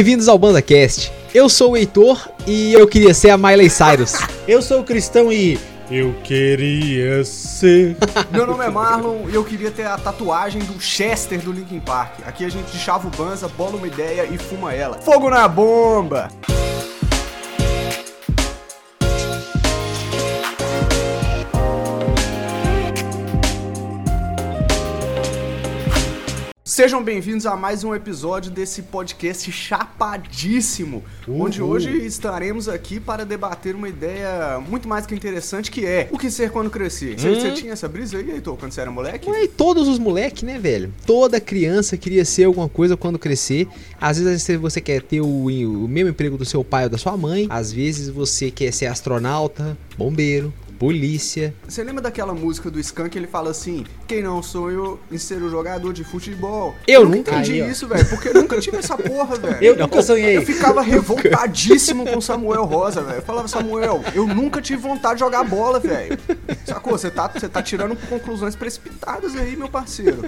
bem-vindos ao BandaCast. Eu sou o Heitor e eu queria ser a Miley Cyrus. Eu sou o Cristão e. Eu queria ser. Meu nome é Marlon e eu queria ter a tatuagem do Chester do Linkin Park. Aqui a gente chava o banza, bola uma ideia e fuma ela. Fogo na bomba! Sejam bem-vindos a mais um episódio desse podcast chapadíssimo, Uhul. onde hoje estaremos aqui para debater uma ideia muito mais que interessante que é o que ser quando crescer. Você Hum. você tinha essa brisa aí, Heitor, quando você era moleque? Ué, e todos os moleques, né, velho? Toda criança queria ser alguma coisa quando crescer. Às vezes você quer ter o, o mesmo emprego do seu pai ou da sua mãe. Às vezes você quer ser astronauta, bombeiro, polícia. Você lembra daquela música do Skank? Ele fala assim: Quem não sonhou em ser um jogador de futebol? Eu nunca nunca. entendi Aí, isso, velho, porque eu nunca tive essa porra, velho. Eu nunca sonhei. Eu ficava revoltadíssimo com Samuel Rosa, velho. Eu falava, Samuel, eu nunca tive vontade de jogar bola, velho. Sacou? Você tá, tá tirando conclusões precipitadas aí, meu parceiro.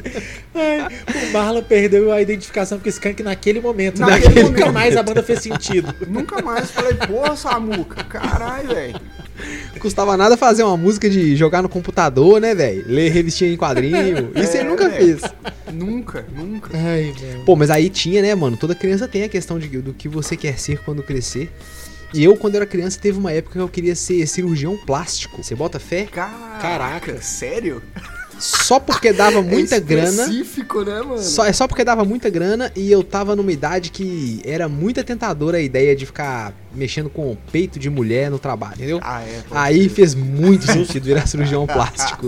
Ai, o Marlon perdeu a identificação com o Skank naquele momento. né? Naquele Nunca momento. mais a banda fez sentido. Nunca mais falei, porra, Samuca, caralho, velho. Custava nada fazer uma música de jogar no computador, né, velho? Ler revistinha em quadrinho. Isso É, ele nunca velho. fez. Nunca, nunca. Ai. Pô, mas aí tinha, né, mano? Toda criança tem a questão de, do que você quer ser quando crescer. E eu, quando era criança, teve uma época que eu queria ser cirurgião plástico. Você bota fé? Caraca, Caraca. sério? Só porque dava muita é grana. específico, né, mano? Só, é só porque dava muita grana e eu tava numa idade que era muito tentadora a ideia de ficar mexendo com o peito de mulher no trabalho, entendeu? Ah, é. Aí fez muito sentido virar cirurgião plástico.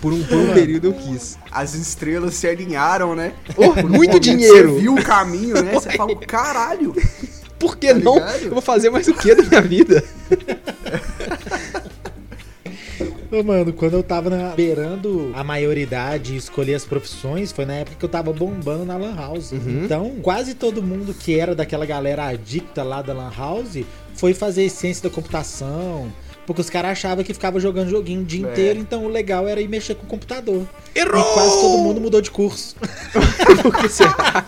Por um, por um período eu quis. As estrelas se alinharam, né? Oh, um muito dinheiro. Você viu o caminho, né? Você falou, caralho. Por que Tá não? ligado? Eu vou fazer mais o que da minha vida? Ô, mano, quando eu tava na- beirando a maioridade e escolher as profissões, foi na época que eu tava bombando na Lan House. Uhum. Então, quase todo mundo que era daquela galera adicta lá da Lan House foi fazer ciência da computação. Porque os caras achavam que ficava jogando joguinho o dia É. inteiro, então o legal era ir mexer com o computador. Errou! E quase todo mundo mudou de curso. Por que será?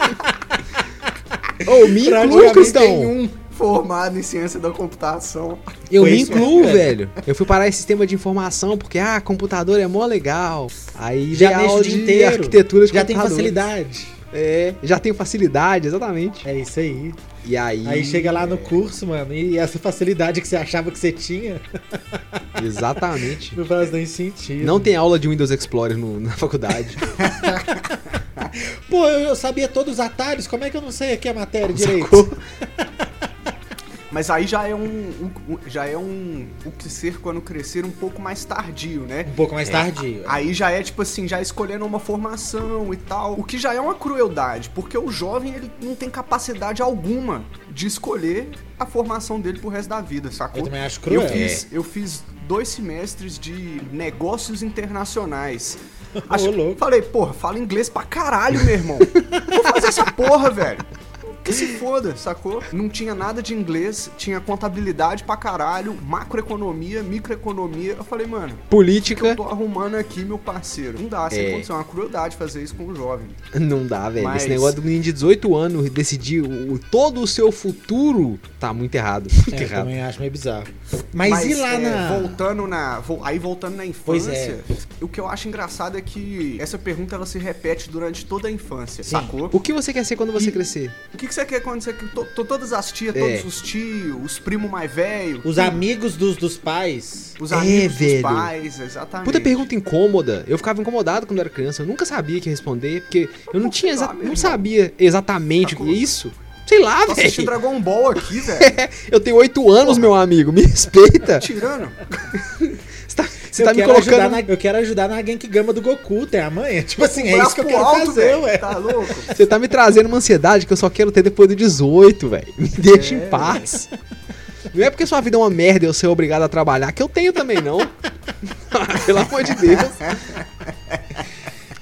Ô, me inclui, Cristão. Um formado em ciência da computação. Eu Foi me incluo, mesmo, velho. Eu fui parar em sistema de informação porque, ah, computador é mó legal. Aí Já dei mexe o dia de inteiro. arquitetura de Já tem facilidade. É, já tenho facilidade, exatamente. É isso aí. E aí. Aí chega lá no curso, mano, e essa facilidade que você achava que você tinha, Exatamente. não faz nem sentido. Não tem aula de Windows Explorer no- na faculdade. Pô, eu eu sabia todos os atalhos, como é que eu não sei aqui a matéria direito? Mas aí já é um, um- um- já é um o que ser quando crescer um pouco mais tardio, né? Um pouco mais tardio. Aí já é tipo assim, já escolhendo uma formação e tal. O que já é uma crueldade, porque o jovem ele não tem capacidade alguma de escolher a formação dele pro resto da vida, sacou? Eu também acho cruel. Eu fiz, eu fiz dois semestres de negócios internacionais. Ô, louco. Falei, porra, fala inglês pra caralho, meu irmão. Vou fazer essa porra, velho. Que se foda, sacou? Não tinha nada de inglês, tinha contabilidade pra caralho, macroeconomia, microeconomia. Eu falei, mano, que eu Política. tô arrumando aqui, meu parceiro? Não dá, sem É. condição. É uma crueldade fazer isso com o jovem. Não dá, velho. Mas- Esse negócio do menino de 18 anos decidir o, todo o seu futuro tá muito errado. Muito É, eu errado. também acho meio bizarro. Mas, e lá é, na. Voltando na. Aí voltando na Pois infância, é. o que eu acho engraçado é que essa pergunta ela se repete durante toda a infância, Sim. sacou? O que você quer ser quando você E- crescer? O que, que você quer quando você. to- to- todas as tias, É. todos os tios, os primos mais velhos. Os amigos dos, dos pais. Os É, amigos velho. dos pais, exatamente. Puta pergunta incômoda. Eu ficava incomodado quando era criança. Eu nunca sabia que responder, porque eu não Pô, tinha lá, não sabia exatamente o que é isso. Sei lá, Tô assistindo velho. Dragon Ball aqui, velho. Eu tenho 8 anos, Porra. meu amigo. Me respeita. Tirando. Você tá, eu, tá me quero ajudar colocando. na, eu quero ajudar na Genkigama do Goku, tem a manha. Tipo assim, é isso que eu quero alto, fazer, velho. ué. Tá louco? Você tá me trazendo uma ansiedade que eu só quero ter depois do 18, velho. Me deixa É, em paz. Não é porque sua vida é uma merda e eu ser obrigado a trabalhar, que eu tenho também, não. Pelo amor de Deus.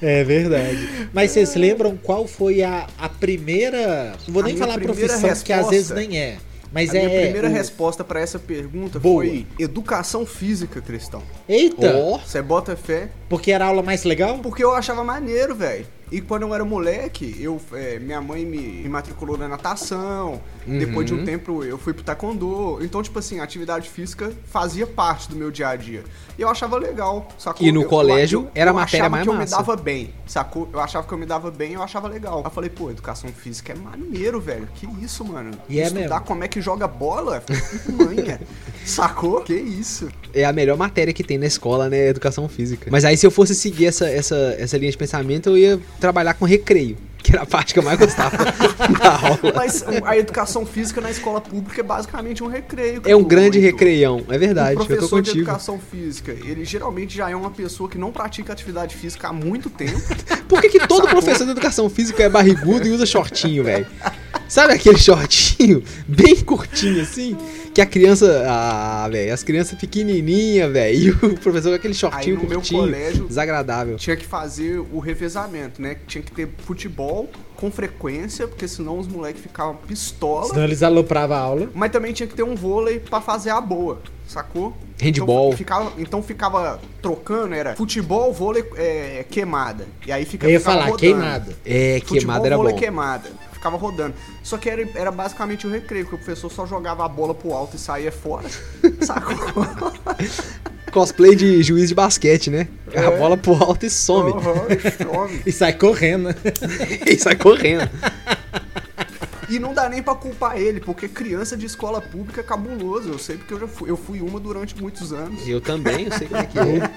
É verdade. Mas vocês lembram qual foi a, a primeira. Não vou A nem falar profissão, porque às vezes resposta- nem é. Mas a é. minha primeira o- resposta pra essa pergunta Boa. foi educação física, Cristão. Eita! Você bota fé? Porque era a aula mais legal? Porque eu achava maneiro, velho. E quando eu era moleque, eu, é, minha mãe me, me matriculou na natação. Uhum. Depois de um tempo eu fui pro taekwondo. Então, tipo assim, a atividade física fazia parte do meu dia a dia. E eu achava legal, sacou? E no Eu- colégio eu- era a eu matéria achava mais que eu massa. me dava bem, sacou? Eu achava que eu me dava bem, eu achava legal. Eu falei, pô, educação física é maneiro, velho. Que isso, mano? E é Estudar mesmo. como é que joga bola? Manha. Sacou? Que isso? É a melhor matéria que tem na escola, né? Educação física. Mas aí, se eu fosse seguir essa, essa, essa linha de pensamento, eu ia trabalhar com recreio, que era a parte que eu mais gostava da aula. Mas a educação física na escola pública é basicamente um recreio. É um grande Heitor. recreião, é verdade. O professor de educação física, ele geralmente já é uma pessoa que não pratica atividade física há muito tempo. Por que, que todo professor de educação física é barrigudo e usa shortinho, velho? Sabe aquele shortinho bem curtinho assim? Que a criança. Ah, velho, as crianças pequenininha, velho. E o professor com aquele Aí shortinho meu curtinho. colégio Desagradável. tinha que fazer o revezamento, né? Tinha que ter futebol com frequência, porque senão os moleques ficavam pistola. Senão eles alopravam a aula. Mas também tinha que ter um vôlei pra fazer a boa, sacou? Handball. Então ficava, então ficava trocando, era futebol, vôlei, é, queimada. E aí fica, Eu ia falar, rodando. queimada. É, Futebol, queimada era vôlei, bom. queimada. Ficava rodando. Só que era, era basicamente o recreio, porque o professor só jogava a bola pro alto e saía fora. Sacou? Cosplay de juiz de basquete, né? A É. bola pro alto e some. Some. E sai correndo. e sai correndo. E não dá nem pra culpar ele, porque criança de escola pública é cabuloso. Eu sei porque eu já fui, eu fui uma durante muitos anos. Eu também, eu sei como é que é.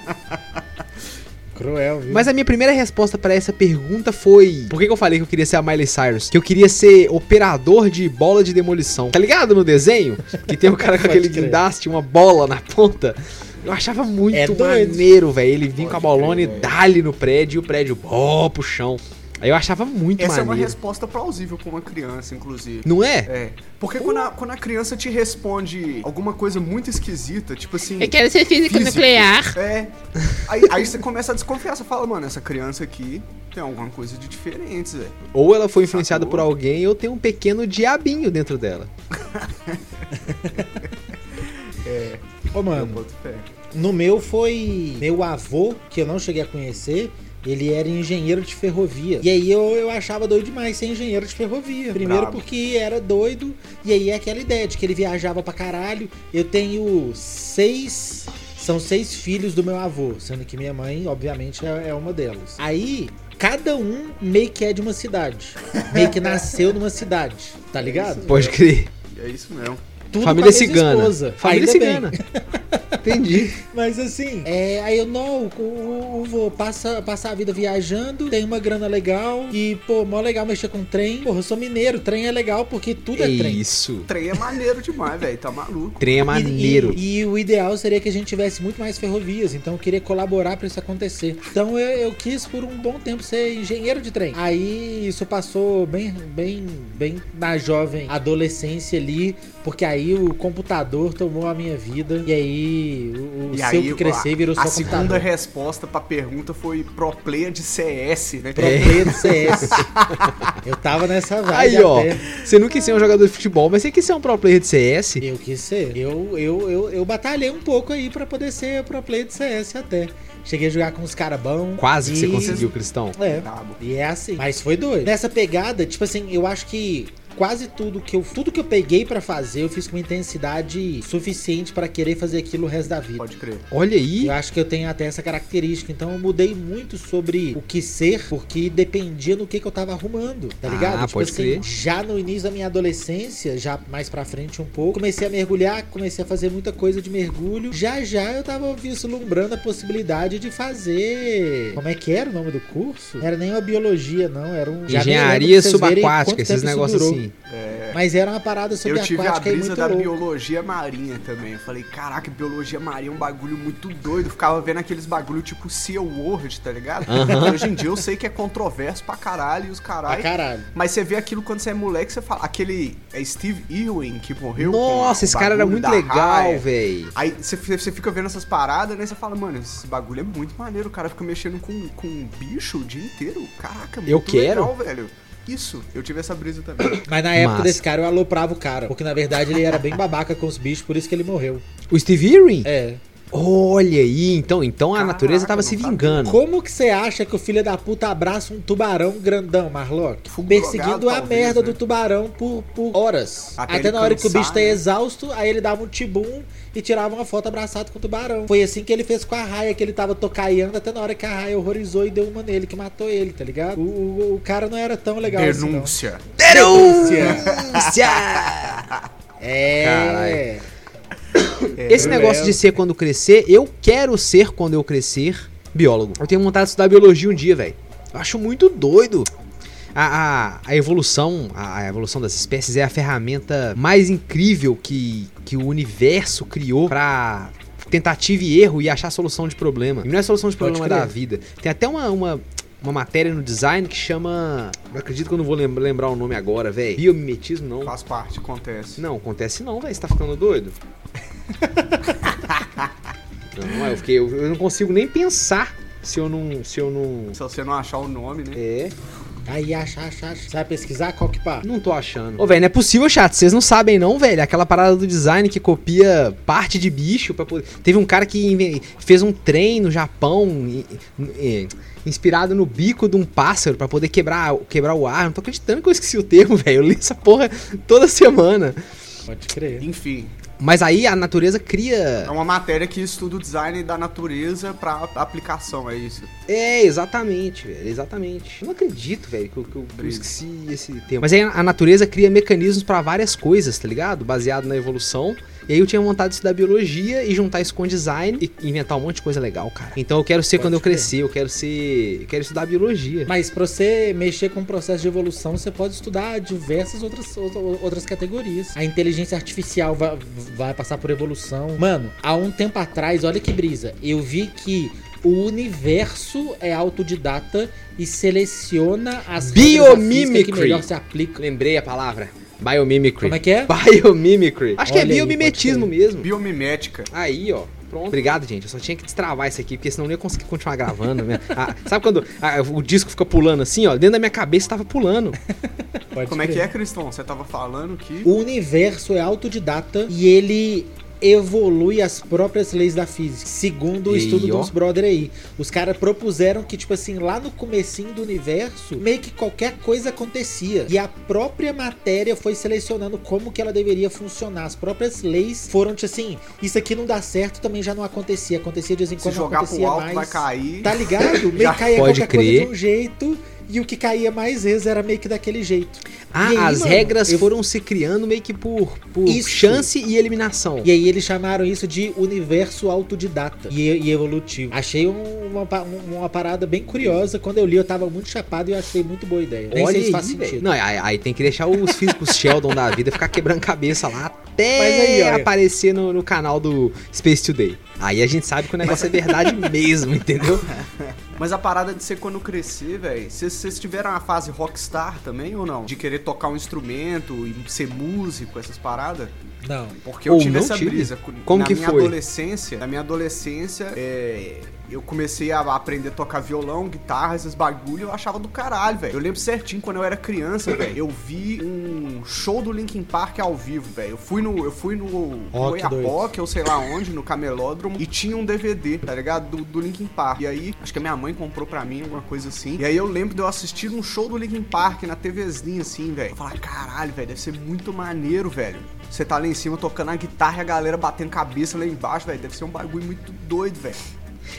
Cruel, viu? Mas a minha primeira resposta pra essa pergunta foi: Por que, que eu falei que eu queria ser a Miley Cyrus? Que eu queria ser operador de bola de demolição. Tá ligado no desenho? Que tem o cara com aquele crer. guindaste, uma bola na ponta. Eu achava muito É maneiro, velho. Ele vinha com a bolona e dá-lhe no prédio e o prédio, ó, pro chão. Aí eu achava muito Essa é uma maneiro. resposta plausível pra uma criança, inclusive. Não é? É. Porque quando a, quando a criança te responde alguma coisa muito esquisita, tipo assim. Eu quero ser física físico, nuclear. É. Aí, aí você começa a desconfiar, você fala, mano, essa criança aqui tem alguma coisa de diferente, velho. Ou ela foi influenciada Sacou? por alguém, ou tem um pequeno diabinho dentro dela. Ô, Eu mano, no meu foi meu avô, que eu não cheguei a conhecer. Ele era engenheiro de ferrovia. E aí eu, eu achava doido demais ser engenheiro de ferrovia. Primeiro Brabo. porque era doido. E aí é aquela ideia de que ele viajava pra caralho. Eu tenho seis. São seis filhos do meu avô. Sendo que minha mãe, obviamente, é, é uma delas. Aí. Cada um meio que é de uma cidade. Meio que nasceu numa cidade. Tá ligado? Pode crer. É isso mesmo. Tudo Família com a mesma cigana. esposa. Família Ainda cigana. Entendi. Mas assim, é, aí eu não, o, o, o vô passa, passa a vida viajando, tem uma grana legal e, pô, mó legal mexer com trem. Porra, eu sou mineiro, trem é legal porque tudo é trem. Isso. Trem é maneiro demais, velho. Tá maluco. Trem é E- maneiro. E, e o ideal seria que a gente tivesse muito mais ferrovias, então eu queria colaborar pra isso acontecer. Então eu, eu quis por um bom tempo ser engenheiro de trem. Aí isso passou bem, bem, bem na jovem adolescência ali, porque aí o computador tomou a minha vida e aí o, o E seu aí, que crescer virou a só segunda computador. resposta pra pergunta foi pro player de CS, né? Pro player do CS. Eu tava nessa vibe Aí, ó. até. Você não quis ser um jogador de futebol, mas você quis ser um pro player de CS. Eu quis ser. Eu, eu, eu, eu batalhei um pouco aí pra poder ser pro player de CS até. Cheguei a jogar com uns caras bons. Quase que você e- conseguiu, Cristão. É. E é assim. Mas foi doido. Nessa pegada, tipo assim, eu acho que quase tudo que eu tudo que eu peguei pra fazer, eu fiz com uma intensidade suficiente pra querer fazer aquilo o resto da vida. Pode crer. Olha aí. Eu acho que eu tenho até essa característica. Então eu mudei muito sobre o que ser, porque dependia do que, que eu tava arrumando, tá Ah, ligado? tipo pode assim, crer. já no início da minha adolescência, já mais pra frente um pouco, comecei a mergulhar, comecei a fazer muita coisa de mergulho. Já já eu tava vislumbrando a possibilidade de fazer. Como é que era o nome do curso? Não era nem uma biologia, não. Era um. Engenharia subaquática, esses tempo isso assim. Mas era uma parada sobre Eu tive a brisa da louco. biologia marinha também. Eu falei, caraca, biologia marinha é um bagulho muito doido. Ficava vendo aqueles bagulho tipo Sea World, tá ligado? Hoje em dia eu sei que é controverso pra caralho e os caralho. caralho. Mas você vê aquilo quando você é moleque, você fala. Aquele é Steve Irwin que morreu. Nossa, esse cara era muito legal, velho. Aí você, você fica vendo essas paradas, né? Você fala, mano, esse bagulho é muito maneiro. O cara fica mexendo com, com um bicho o dia inteiro. Caraca, muito Eu quero. legal, velho. Isso, eu tive essa brisa também. Mas na época Massa. desse cara eu aloprava o cara. Porque na verdade ele era bem babaca com os bichos, por isso que ele morreu. O Steve Irwin? É. Olha aí, então, então a Caraca, natureza tava se vingando. Como que você acha que o filho da puta abraça um tubarão grandão, Marlock? Perseguindo drogado, a talvez, merda né? do tubarão por, por horas. Até Até, na hora que o bicho tá né? exausto, aí ele dava um tibum e tirava uma foto abraçado com o tubarão. Foi assim que ele fez com a raia, que ele tava tocaiando até na hora que a raia horrorizou e deu uma nele, que matou ele, tá ligado? O, o- o cara não era tão legal assim, não. Denúncia. Denúncia! É. Esse negócio de ser quando crescer, eu quero ser quando eu crescer biólogo. Eu tenho vontade de estudar biologia um dia, velho. Eu acho muito doido. A, a, a evolução, a, a evolução das espécies é a ferramenta mais incrível que, que o universo criou pra tentativa e erro e achar solução de problema. E não é solução de problema da vida. Tem até uma, uma, uma matéria no design que chama. Não acredito que eu não vou lem- lembrar o nome agora, velho. Biomimetismo, não. Faz parte, acontece. Não, acontece não, velho. Você tá ficando doido? não, eu, fiquei, eu, eu não consigo nem pensar se eu não. Se eu não. Se você não achar o nome, né? É, Aí, acha, acha, acha. Você vai pesquisar qual que pá? não tô achando. Ô, velho, não é possível, chat. Vocês não sabem, não, velho. Aquela parada do design que copia parte de bicho pra poder. Teve um cara que fez um trem no Japão. i- i- Inspirado no bico de um pássaro pra poder quebrar, quebrar o ar. Não tô acreditando que eu esqueci o termo, velho. Eu li essa porra toda semana. Pode crer. Enfim, Mas aí a natureza cria. é uma matéria que estuda o design da natureza pra aplicação, é isso. É, exatamente, velho. Exatamente. Eu não acredito, velho, que eu, que eu- que eu esqueci esse termo. Mas aí a natureza cria mecanismos pra várias coisas, tá ligado? Baseado na evolução. E aí eu tinha vontade de estudar biologia e juntar isso com design e inventar um monte de coisa legal, cara. Então eu quero ser Pode quando eu crescer, eu quero ser. Eu quero estudar biologia. Mas pra você mexer com o processo de evolução, você pode estudar diversas outras, outra- outras categorias. A inteligência artificial vai, vai passar por evolução. Mano, há um tempo atrás, olha que brisa, eu vi que o universo é autodidata e seleciona as física que Biomimicry. melhor se aplicam. Lembrei a palavra. Biomimicry. Como é que é? Biomimicry. Acho que é Olha aí, biomimetismo pode mesmo. Biomimética. Aí, ó. Pronto. Obrigado, gente. Eu só tinha que destravar isso aqui, porque senão eu não ia conseguir continuar gravando. Né? Ah, sabe quando ah, o disco fica pulando assim, ó? Dentro da minha cabeça tava pulando. Pode Como é crer. que é, Cristão? Você tava falando que. O universo é autodidata e ele evolui as próprias leis da física. Segundo o E estudo ó. dos brother aí. Os caras propuseram que, tipo assim, lá no comecinho do universo, meio que qualquer coisa acontecia. E a própria matéria foi selecionando como que ela deveria funcionar. As próprias leis foram, tipo assim, isso aqui não dá certo, também já não acontecia. Acontecia de vez em Se quando, não jogar pro acontecia alto mais. vai cair. Tá ligado? Meio Já que caía pode qualquer coisa crer. de um jeito. E o que caía mais vezes era meio que daquele jeito. Ah, aí, as mano, regras eu- foram se criando meio que por, por Isso. chance e eliminação. E aí eles chamaram isso de universo autodidata e, e evolutivo. Achei um- uma, um- uma parada bem curiosa. Quando eu li, eu tava muito chapado e eu achei muito boa ideia. Nem Olha sei se aí, faz sentido. Não, aí, aí tem que deixar os físicos Sheldon da vida ficar quebrando cabeça lá até aí, aparecer no, no canal do Space Today. Aí a gente sabe que o negócio é verdade mesmo, entendeu? Mas a parada de ser quando crescer, velho. Vocês tiveram a fase rockstar também ou não? De querer tocar um instrumento e ser músico, essas paradas? Não. Porque eu Ou tive essa tive. brisa. Como na que minha foi? adolescência, na minha adolescência, é, eu comecei a aprender a tocar violão, guitarra, esses bagulho, eu achava do caralho, velho. Eu lembro certinho quando eu era criança, velho. Eu vi um show do Linkin Park ao vivo, velho. Eu fui no, eu fui no. Oiapoque, ou sei lá onde, no Camelódromo, e tinha um DVD, tá ligado? Do, do Linkin Park. E aí, acho que a minha mãe comprou pra mim, alguma coisa assim. E aí eu lembro de eu assistir um show do Linkin Park na TVzinha, assim, velho. Eu Falar, caralho, velho, deve ser muito maneiro, velho. Você tá lá em cima tocando a guitarra e a galera batendo cabeça lá embaixo, velho. Deve ser um bagulho muito doido, velho.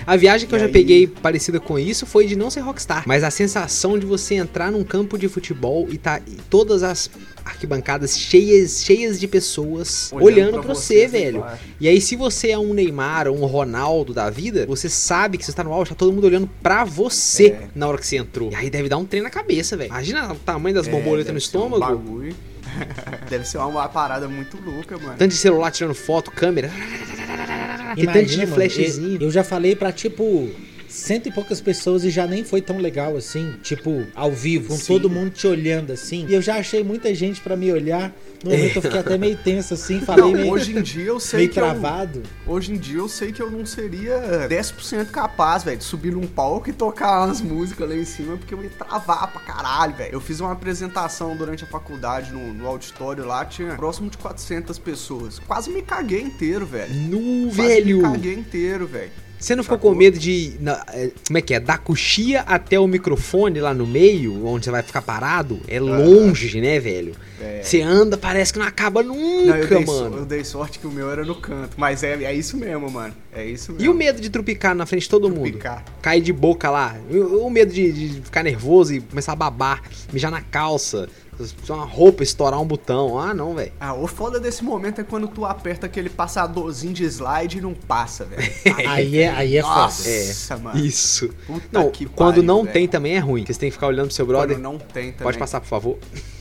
A viagem que E eu já aí? peguei parecida com isso foi de não ser rockstar, mas a sensação de você entrar num campo de futebol e tá e todas as arquibancadas cheias, cheias de pessoas olhando, Olhando pra pra você, vocês velho. E aí, se você é um Neymar ou um Ronaldo da vida, você sabe que você tá no auge, tá todo mundo olhando pra você É. na hora que você entrou. E aí deve dar um trem na cabeça, velho. Imagina o tamanho das É, borboletas no um estômago. bagulho. deve ser uma parada muito louca, mano. Tanto de celular tirando foto, câmera. Que tanto de mano, flashzinho. eu, eu já falei pra, tipo, cento e poucas pessoas e já nem foi tão legal assim, tipo, ao vivo, com Sim. todo mundo te olhando assim. E eu já achei muita gente pra me olhar. No momento eu fiquei até meio tenso assim, falei Não, meio, hoje em dia eu sei meio que eu, travado. hoje em dia eu sei que eu não seria 10% capaz, velho, de subir num palco e tocar umas músicas lá em cima, porque eu ia travar pra caralho, velho. Eu fiz uma apresentação durante a faculdade no, no auditório lá, tinha próximo de 400 pessoas. Quase me caguei inteiro, velho. No Quase velho. me caguei inteiro, velho. Você não ficou com medo de. na- é, como é que é? Da coxia até o microfone lá no meio, onde você vai ficar parado? É longe, né, velho? É. Você anda, parece que não acaba Não, nunca, eu, dei, so- mano. eu dei sorte que o meu era no canto, mas é, é isso mesmo, mano. É isso mesmo. E o medo de trupicar na frente de todo mundo? Trupicar. Cair de boca lá. O, o medo de, de ficar nervoso e começar a babar, mijar na calça, uma roupa, estourar um botão. Ah, não, velho. Ah, o foda desse momento é quando tu aperta aquele passadorzinho de slide e não passa, velho. Aí é, aí é Nossa, foda. mano. Isso. Puta Não, que quando pariu, não velho. tem também é ruim. Vocês têm que ficar olhando pro seu brother. Quando não tem também. Pode passar, por favor.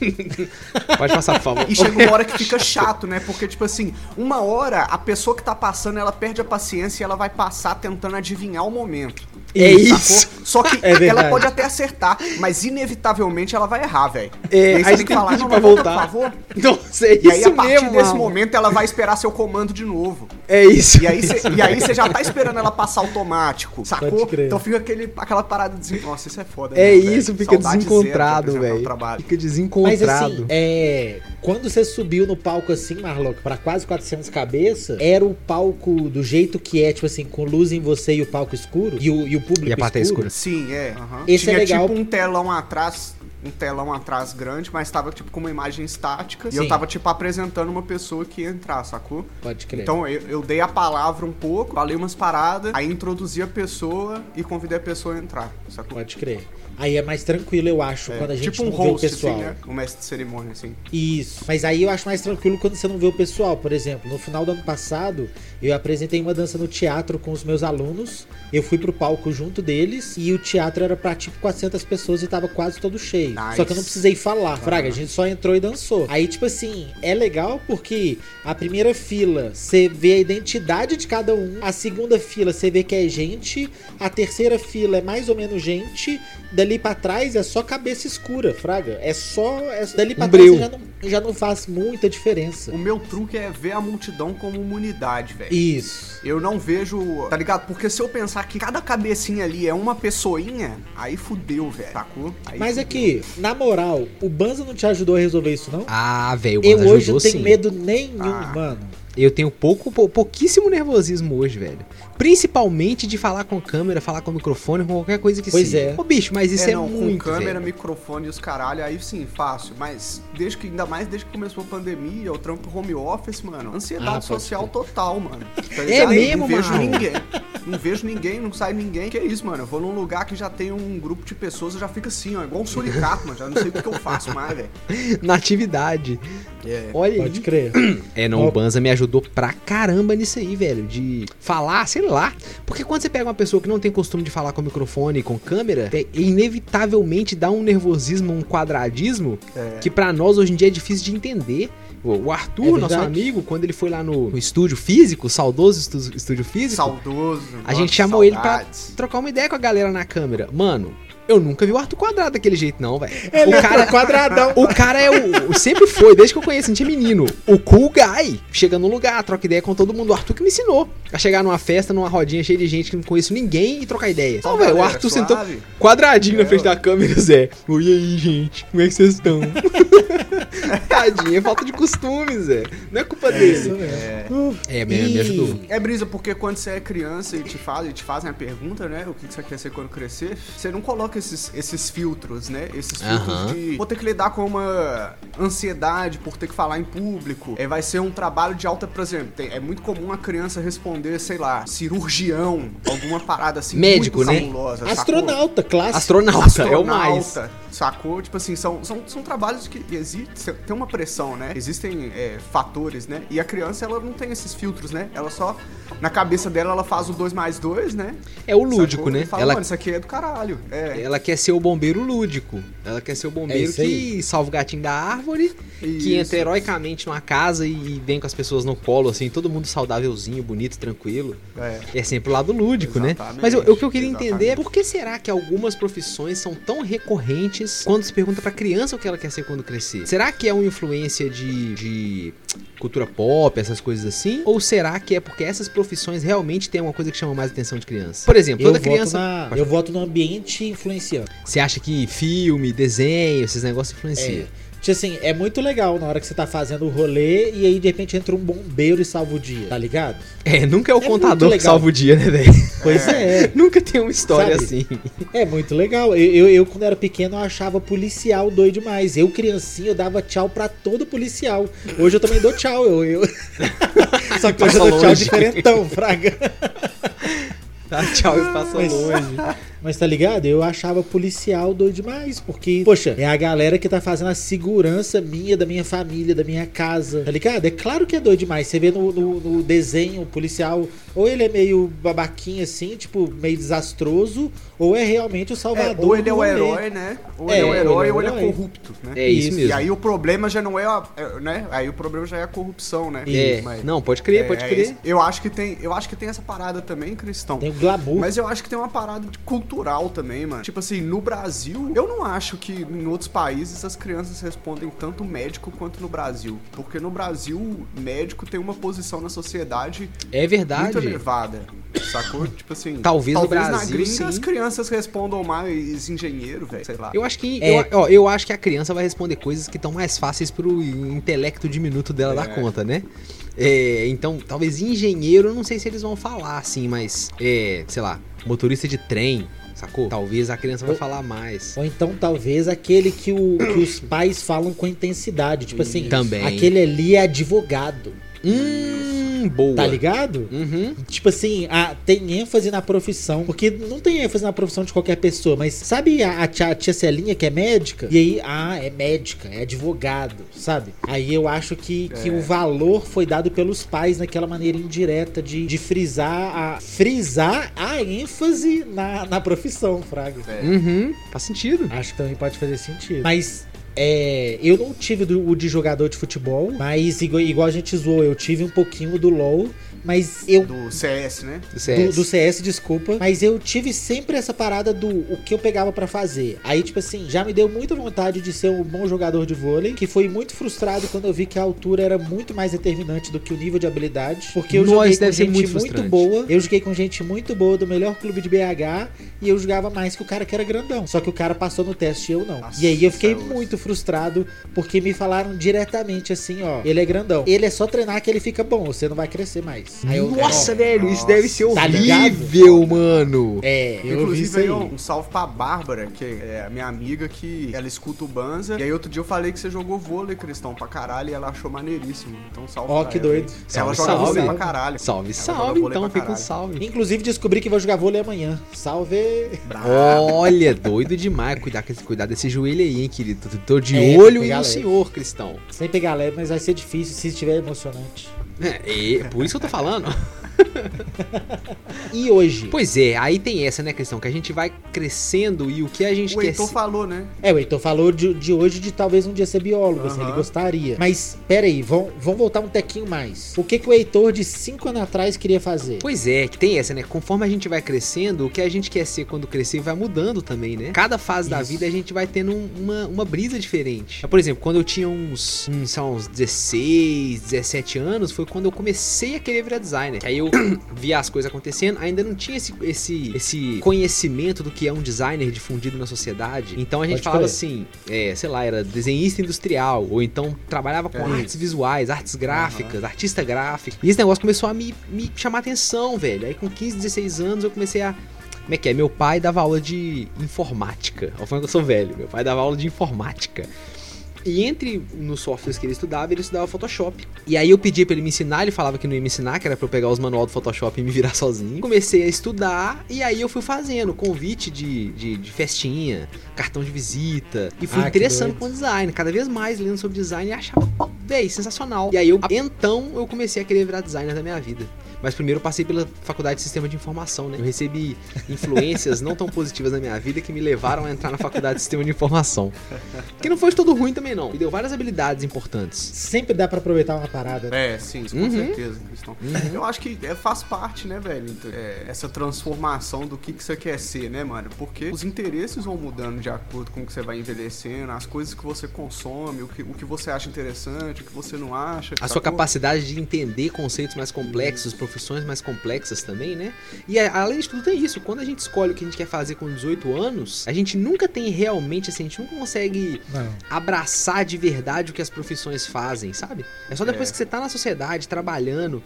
Pode passar, por favor. E chega uma hora que fica chato, né? Porque, tipo assim, uma hora a pessoa que tá passando, ela perde a paciência e ela vai passar tentando adivinhar o momento. É Sacou? isso. Só que É ela pode até acertar, mas inevitavelmente ela vai errar, velho. É, aí você tem que falar, não, pra mas volta, voltar. por favor. Nossa, é E aí, isso a partir mesmo, desse mano. momento, ela vai esperar seu comando de novo. É isso. E aí, cê, e aí você já tá esperando ela passar automático, sacou? Pode crer. Então fica aquele, aquela parada de Nossa, isso é foda. É velho. isso, fica Saudade desencontrado, velho. trabalho. Fica Mas desencontrado. assim, é, quando você subiu no palco assim, Marlock, pra quase 400 cabeças, era o palco do jeito que é, tipo assim, com luz em você e o palco escuro? E o, e o público E a escuro? escura. Sim, é. aham. Esse Tinha é legal. tipo um telão atrás, um telão atrás grande, mas tava tipo com uma imagem estática. E Sim. eu tava tipo apresentando uma pessoa que ia entrar, sacou? Pode crer. Então eu, eu dei a palavra um pouco, falei umas paradas, aí introduzi a pessoa e convidei a pessoa a entrar, sacou? Pode crer. Aí é mais tranquilo, eu acho, É, quando a gente tipo um não vê o host, pessoal. assim, né? Um mestre de cerimônia, assim. Isso. Mas aí eu acho mais tranquilo quando você não vê o pessoal. Por exemplo, no final do ano passado, eu apresentei uma dança no teatro com os meus alunos. Eu fui pro palco junto deles e o teatro era pra tipo 400 pessoas e tava quase todo cheio. Nice. Só que eu não precisei falar. Fraga, a gente só entrou e dançou. Aí, tipo assim, é legal porque a primeira fila você vê a identidade de cada um. A segunda fila você vê que é gente. A terceira fila é mais ou menos gente. Dali pra trás é só cabeça escura, Fraga. É só. É, dali pra Um trás já não, já não faz muita diferença. O meu truque é ver a multidão como uma unidade, velho. Isso. Eu não vejo, tá ligado? Porque se eu pensar que cada cabecinha ali é uma pessoinha, aí fudeu, velho. Sacou? Aí Mas fudeu. aqui, na moral, o Banza não te ajudou a resolver isso, não? Ah, velho, o eu Banza hoje ajudou não tenho sim. medo nenhum, Ah. mano. Eu tenho pouco, pou- pouquíssimo nervosismo hoje, velho. Principalmente de falar com câmera, falar com microfone, com qualquer coisa que Pois seja. é. Ô, bicho, mas isso é, não, muito, com câmera, velho. microfone e os caralho, aí sim, fácil. Mas desde que, ainda mais desde que começou a pandemia, o trampo home office, mano, ansiedade Ah, social ser. total, mano. Tá É mesmo, Não vejo mano? ninguém. Não vejo ninguém, não sai ninguém. Que isso, mano? Eu vou num lugar que já tem um grupo de pessoas, eu já fico assim, ó, igual um suricato, mano. Já não sei o que, que eu faço mais, velho. Na atividade. É. Olha Pode aí. crer. É, não, o Banza me ajudou pra caramba nisso aí, velho. De falar, sei lá. Porque quando você pega uma pessoa que não tem costume de falar com microfone e com câmera, é, inevitavelmente dá um nervosismo, um quadradismo, É. que pra nós hoje em dia é difícil de entender. O o Arthur, É nosso amigo, quando ele foi lá no, no estúdio físico, saudoso estúdio físico, Saudoso. a gente chamou ele pra saudades. trocar uma ideia com a galera na câmera. Mano, eu nunca vi o Arthur quadrado daquele jeito, não, velho. Ele O cara é quadradão. o cara é o. Sempre foi, desde que eu conheço, a gente é menino. O cool guy. Chega no lugar, troca ideia com todo mundo. O Arthur que me ensinou. A chegar numa festa, numa rodinha cheia de gente que não conheço ninguém e trocar ideia. Só Então, velho, o Arthur suave. sentou quadradinho na É, frente ué. da câmera, Zé. Oi aí, gente. Como é que vocês estão? Tadinho, é falta de costume, Zé. Não é culpa dele. mesmo. É, me, me E- ajudou. É brisa, porque quando você é criança e te, faz, e te fazem a pergunta, né? O que que você quer ser quando crescer, você não coloca esses, esses filtros, né? Esses filtros Aham. de vou ter que lidar com uma ansiedade por ter que falar em público. É, vai ser um trabalho de alta, por exemplo, tem- é muito comum a criança responder, sei lá, cirurgião, alguma parada assim. Médico, muito né? Astronauta, clássico. Astronauta, é o mais. Astronauta, Sacou? Tipo assim, são, são, são trabalhos que existe, tem uma pressão, né? Existem é, fatores, né? E a criança, ela não tem esses filtros, né? Ela só, na cabeça dela, ela faz o 2 mais 2, né? É o lúdico, Sacou? né? E fala, Ela mano, isso aqui é do caralho. É. Ela quer ser o bombeiro lúdico. Ela quer ser o bombeiro É isso aí. que salva o gatinho da árvore que entra Isso. heroicamente numa casa e vem com as pessoas no colo, assim, todo mundo saudávelzinho, bonito, tranquilo. É. É sempre o lado lúdico, né? Exatamente, Mas o, o que eu queria entender é exatamente. por que será que algumas profissões são tão recorrentes quando se pergunta pra criança o que ela quer ser quando crescer? Será que é uma influência de, de cultura pop, essas coisas assim? Ou será que é porque essas profissões realmente têm uma coisa que chama mais atenção de criança? Por exemplo, Eu toda voto, criança. na, Pode eu voto no ambiente influenciando. Você acha que filme, desenho, esses negócios influenciam? Tipo assim, é muito legal na hora que você tá fazendo o rolê e aí de repente entra um bombeiro e salva o dia, tá ligado? É, nunca é o É contador que salva o dia, né, velho? Pois é. nunca tem uma história Sabe? assim. É muito legal. Eu, eu, eu, quando era pequeno, eu achava policial doido demais. Eu, criancinha, eu dava tchau pra todo policial. Hoje eu também dou tchau. Eu, eu... Só que hoje eu dou tchau longe. diferentão, fraga. Tá, tchau e passa Mas- longe. Mas tá ligado? Eu achava policial doido demais. Porque, poxa, é a galera que tá fazendo a segurança minha, da minha família, da minha casa. Tá ligado? É claro que é doido demais. Você vê no, no, no desenho o policial, ou ele é meio babaquinho assim, tipo, meio desastroso, ou é realmente o É, salvador. ou ele é do o herói, né? Ou É, ele é o herói ou ou ele ele é é o herói. corrupto, né? É isso Isso. mesmo. E aí o problema já não é, a, é, né? Aí o problema já é a corrupção, né? É, Mas- não, pode crer, é, pode é crer. eu acho que tem, eu acho que tem essa parada também, Cristão. Tem o glamour. Mas eu acho que tem uma parada de cultural também, mano. Tipo assim, no Brasil, eu não acho que em outros países as crianças respondem tanto médico quanto no Brasil. Porque no Brasil, médico tem uma posição na sociedade É verdade. muito elevada. Sacou? Tipo assim. Talvez no na Brasil, gringa sim. as crianças respondam mais engenheiro, velho. Sei lá. Eu acho que É. eu, ó, eu acho que a criança vai responder coisas que estão mais fáceis pro intelecto diminuto dela dar conta, né? É, então, talvez engenheiro, eu não sei se eles vão falar assim, mas é, sei lá, motorista de trem, sacou? Talvez a criança vai Ou- falar mais. Ou então, talvez, aquele que, o, que os pais falam com intensidade. Tipo assim, Também. aquele ali é advogado. Hum, boa. Tá ligado? Uhum. Tipo assim, a- tem ênfase na profissão. Porque não tem ênfase na profissão de qualquer pessoa. Mas sabe a, a tia, a tia Celinha que é médica? E aí, ah, é médica, é advogado, sabe? Aí eu acho que, que É. o valor foi dado pelos pais naquela maneira indireta de, de frisar a, frisar a ênfase na, na profissão, Fraga. É. Uhum. Faz sentido. Acho que também pode fazer sentido. Mas é, eu não tive do- o de jogador de futebol, mas igual, igual a gente zoou, eu tive um pouquinho do LoL, mas eu. Do CS, né? Do Do, CS. do CS, desculpa. Mas eu tive sempre essa parada do o que eu pegava pra fazer. Aí, tipo assim, já me deu muita vontade de ser um bom jogador de vôlei, que foi muito frustrado quando eu vi que a altura era muito mais determinante do que o nível de habilidade. Porque eu Nossa, joguei com gente muito muito, boa. Eu joguei com gente muito boa do melhor clube de BH e eu jogava mais que o cara que era grandão. Só que o cara passou no teste e eu não. Nossa, e aí eu fiquei Deus. muito frustrado porque me falaram diretamente assim, ó, ele é grandão. Ele é só treinar que ele fica bom, você não vai crescer mais. Nossa, velho, isso Nossa. deve ser Tá horrível, mano. É, eu vi Inclusive, isso aí. um salve pra Bárbara, que é a minha amiga, que ela escuta o Banza. E aí, outro dia eu falei que você jogou vôlei, Cristão, pra caralho, e ela achou maneiríssimo. Então, salve Ó, pra que ela. doido. Ela Salve, joga salve. vôlei pra caralho. Salve, Ela salve, então, fica um salve. Inclusive descobri que vou jogar vôlei amanhã. Salve! Olha, doido demais. Cuidar, cuidar desse joelho aí, hein, querido. Tô- de É, olho no leve. senhor, Cristão. Sem pegar leve, mas vai ser difícil se estiver emocionante. É, é, por isso que eu tô falando. E hoje? Pois é, aí tem essa, né, Cristão? Que a gente vai crescendo e o que a gente O quer Heitor ser- falou, né? É, o Heitor falou de, de hoje de talvez um dia ser biólogo, assim, Aham. ele gostaria. Mas, pera aí, vamos, vamos voltar um tequinho mais. O que, que o Heitor de 5 anos atrás queria fazer? Pois é, que tem essa, né? Conforme a gente vai crescendo, o que a gente quer ser quando crescer vai mudando também, né? Cada fase da Isso. vida a gente vai tendo um- uma, uma brisa diferente. Por exemplo, quando eu tinha uns, uns, sei lá, uns 16, 17 anos, foi quando eu comecei a querer virar designer. Aí eu via as coisas acontecendo, ainda não tinha esse, esse, esse conhecimento do que é um designer difundido na sociedade. Então a gente Pode falava crer. assim, é, sei lá, era desenhista industrial, ou então trabalhava com É. artes visuais, artes gráficas, artista gráfico. E esse negócio começou a me, me chamar atenção, velho. Aí com 15, 16 anos eu comecei a. Como é que é? Meu pai dava aula de informática. É que eu sou velho. Meu pai dava aula de informática. E entre nos softwares que ele estudava, ele estudava Photoshop. E aí eu pedi pra ele me ensinar, ele falava que não ia me ensinar, que era pra eu pegar os manual do Photoshop e me virar sozinho. Comecei a estudar e aí eu fui fazendo convite de, de, de festinha, cartão de visita. E fui Ah, interessando com design, cada vez mais lendo sobre design e achava, véi, sensacional. E aí eu, então eu comecei a querer virar designer da minha vida. Mas primeiro eu passei pela faculdade de sistema de informação, né? Eu recebi influências não tão positivas na minha vida que me levaram a entrar na faculdade de sistema de informação. Que não foi de todo ruim também, não. Me deu várias habilidades importantes. Sempre dá pra aproveitar uma parada. né? É, sim, com Uhum. certeza. Cristão. Eu acho que é, faz parte, né, velho? então, é, essa transformação do que, que você quer ser, né, mano? Porque os interesses vão mudando de acordo com o que você vai envelhecendo, as coisas que você consome, o que, o que você acha interessante, o que você não acha. A sua capacidade de entender conceitos mais complexos, profissões mais complexas também, né? E além de tudo tem isso, quando a gente escolhe o que a gente quer fazer com 18 anos, a gente nunca tem realmente, assim, a gente nunca consegue Não. abraçar de verdade o que as profissões fazem, sabe? É só depois É. que você tá na sociedade, trabalhando,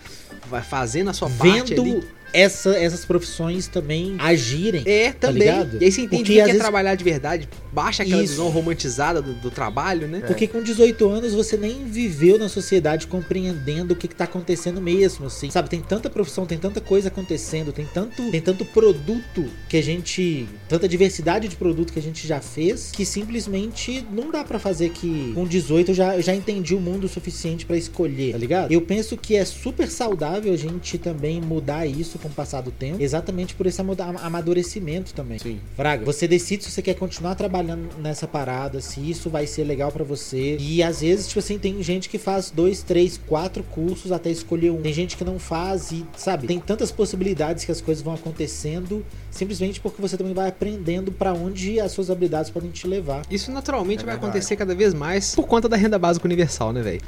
vai fazendo a sua parte Vendo ali. Essa- essas profissões também agirem. É, também. ligado? e aí você entende Porque que quer vezes- trabalhar de verdade, baixa aquela Isso. visão romantizada do, do trabalho, né? Porque com 18 anos você nem viveu na sociedade compreendendo o que, que tá acontecendo mesmo, assim. Sabe, tem tanta profissão, tem tanta coisa acontecendo, tem tanto, tem tanto produto que a gente. tanta diversidade de produto que a gente já fez, que simplesmente não dá pra fazer que com 18 eu já, eu já entendi o mundo o suficiente pra escolher, tá ligado? Eu penso que é super saudável a gente também mudar isso com o passar do tempo, exatamente por esse amadurecimento também. Sim. Fraga, você decide se você quer continuar trabalhando nessa parada, se isso vai ser legal pra você. E às vezes, tipo assim, tem gente que faz dois, três, quatro cursos até escolher um. Tem gente que não faz e, sabe, tem tantas possibilidades que as coisas vão acontecendo simplesmente porque você também vai aprendendo pra onde as suas habilidades podem te levar. Isso naturalmente É vai verdade. acontecer cada vez mais por conta da renda básica universal, né, velho?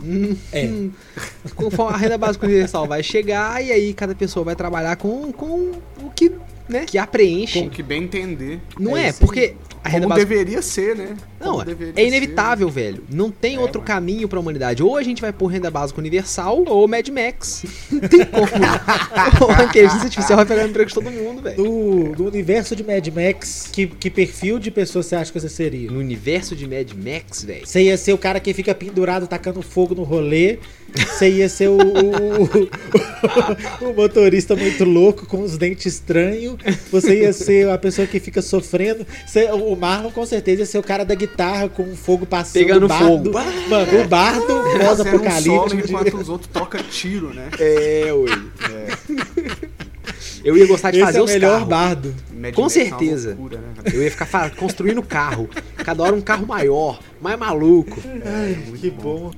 É. hum. Conforme a renda básica universal vai chegar e aí cada pessoa vai trabalhar com, com o que, né, que a preenche. Com o que bem entender. Não É é, porque a renda Como básica deveria ser, né? Não, Como é- é inevitável, velho. Não tem É, outro mano. caminho pra humanidade. Ou a gente vai por renda básica universal ou Mad Max. Não tem como. Ou a inteligência artificial vai pegar o emprego de todo mundo, velho. Do, do universo de Mad Max, que, que perfil de pessoa você acha que você seria? No universo de Mad Max, velho. Você ia ser o cara que fica pendurado tacando fogo no rolê. Você ia ser o, o, o motorista muito louco com os dentes estranhos. Você ia ser a pessoa que fica sofrendo. Você- o Marlon com certeza ia ser o cara da guitarra com o fogo passando. Pegando o bardo, fogo. Mano, o bardo um solo pós-apocalíptico. enquanto os outros trocam tiro, né? É, ui. Eu ia gostar de Esse fazer é o os melhor carros. bardo. Mad Com Max é certeza. loucura, né? Eu ia ficar construindo carro. Cada hora um carro maior, mais maluco. que bom.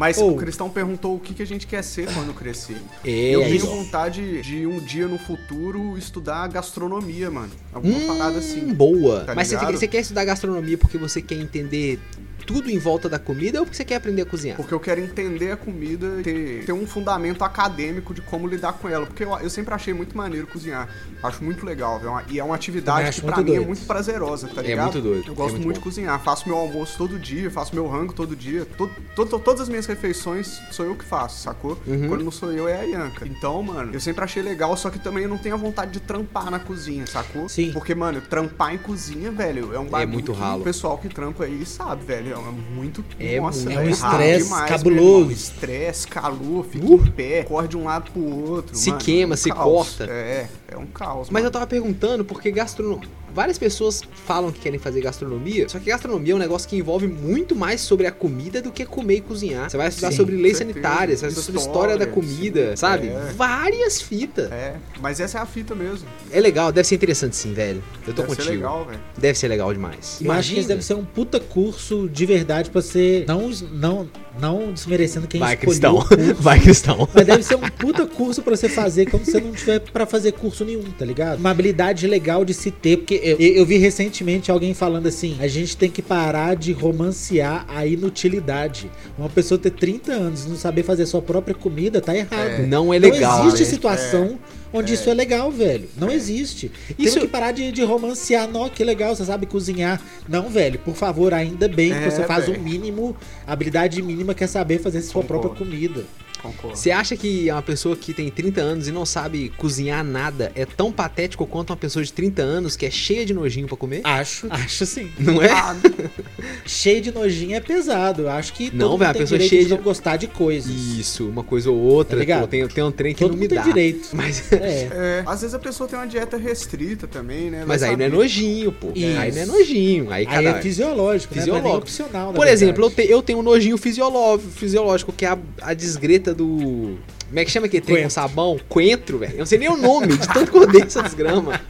Mas Ou- o Cristão perguntou o que, que a gente quer ser quando crescer. É, eu tenho vontade de um dia no futuro estudar gastronomia, mano. Alguma Hum, parada assim. boa. Tá Mas você, você quer estudar gastronomia porque você quer entender tudo em volta da comida ou porque você quer aprender a cozinhar? Porque eu quero entender a comida e ter, ter um fundamento acadêmico de como lidar com ela. Porque eu, eu sempre achei muito maneiro cozinhar. Acho muito legal, velho. E é uma atividade que pra muito mim é muito prazerosa, tá É ligado? muito doido, Eu é gosto muito muito, bom. de cozinhar. Faço meu almoço todo dia, faço meu rango todo dia. To- to- todas as minhas refeições sou eu que faço, sacou? Uhum. Quando não sou eu, é a Yanka. Então, mano, eu sempre achei legal, só que também eu não tenho a vontade de trampar na cozinha, sacou? Sim. Porque, mano, trampar em cozinha, velho, é um bagulho muito que ralo. o pessoal que trampa aí sabe, velho. É muito. É nossa, muito- É um estresse cabuloso. Estresse, calor, fica Uh. em pé, corre de um lado pro outro. Se mano, queima, é um se caos. corta. É, é um caos. Mas eu mano. tava perguntando porque gastronomia. Várias pessoas falam que querem fazer gastronomia, só que gastronomia é um negócio que envolve muito mais sobre a comida do que comer e cozinhar. Você vai estudar Sim, sobre leis certeza. sanitárias, você vai estudar sobre história da comida, sim. sabe? É. Várias fitas. É, mas essa é a fita mesmo. É legal, deve ser interessante sim, velho. Eu tô Deve ser contigo. legal, velho. Deve ser legal demais. Eu acho que esse deve ser um puta curso de verdade pra você. Não, não, não desmerecendo quem Vai, escolheu cristão. o curso. Vai, cristão. Mas deve ser um puta curso pra você fazer quando você não tiver pra fazer curso nenhum, tá ligado? Uma habilidade legal de se ter, porque eu, eu vi recentemente alguém falando assim: a gente tem que parar de romancear a inutilidade. Uma pessoa ter 30 anos e não saber fazer sua própria comida tá errado. É. Não é Não legal. existe né? situação onde isso é legal, velho. Não existe. Isso- Temos que parar de, de romancear. Não, que legal, você sabe cozinhar. Não, velho, por favor, ainda bem que É, você faz o velho. mínimo, a habilidade mínima que é saber fazer sua Concordo. própria comida. Concordo. Você acha que uma pessoa que tem 30 anos e não sabe cozinhar nada é tão patético quanto uma pessoa de 30 anos que é cheia de nojinho pra comer? Acho, acho sim. Não é? Ah, Cheio de nojinho é pesado. Eu acho que Não, todo velho, a mundo tem pessoa direito cheia de não gostar de coisas. Isso, uma coisa ou outra. Tá? Pô, tem, tem um trem que Todo não me dá. direito. Mas, É. é, às vezes a pessoa tem uma dieta restrita também, né? Mas aí não é nojinho, pô. Isso. Aí não é nojinho. Aí, Aí cada... é fisiológico, né? Não é Fisiológico. opcional, na Por exemplo, eu, verdade. te- eu tenho um nojinho fisiológico, fisiológico que é a, a desgreta receita do. Como é que chama aquele trem com Coentro. sabão? Coentro, velho. Eu não sei nem o nome, de tanto que eu odeio essas gramas.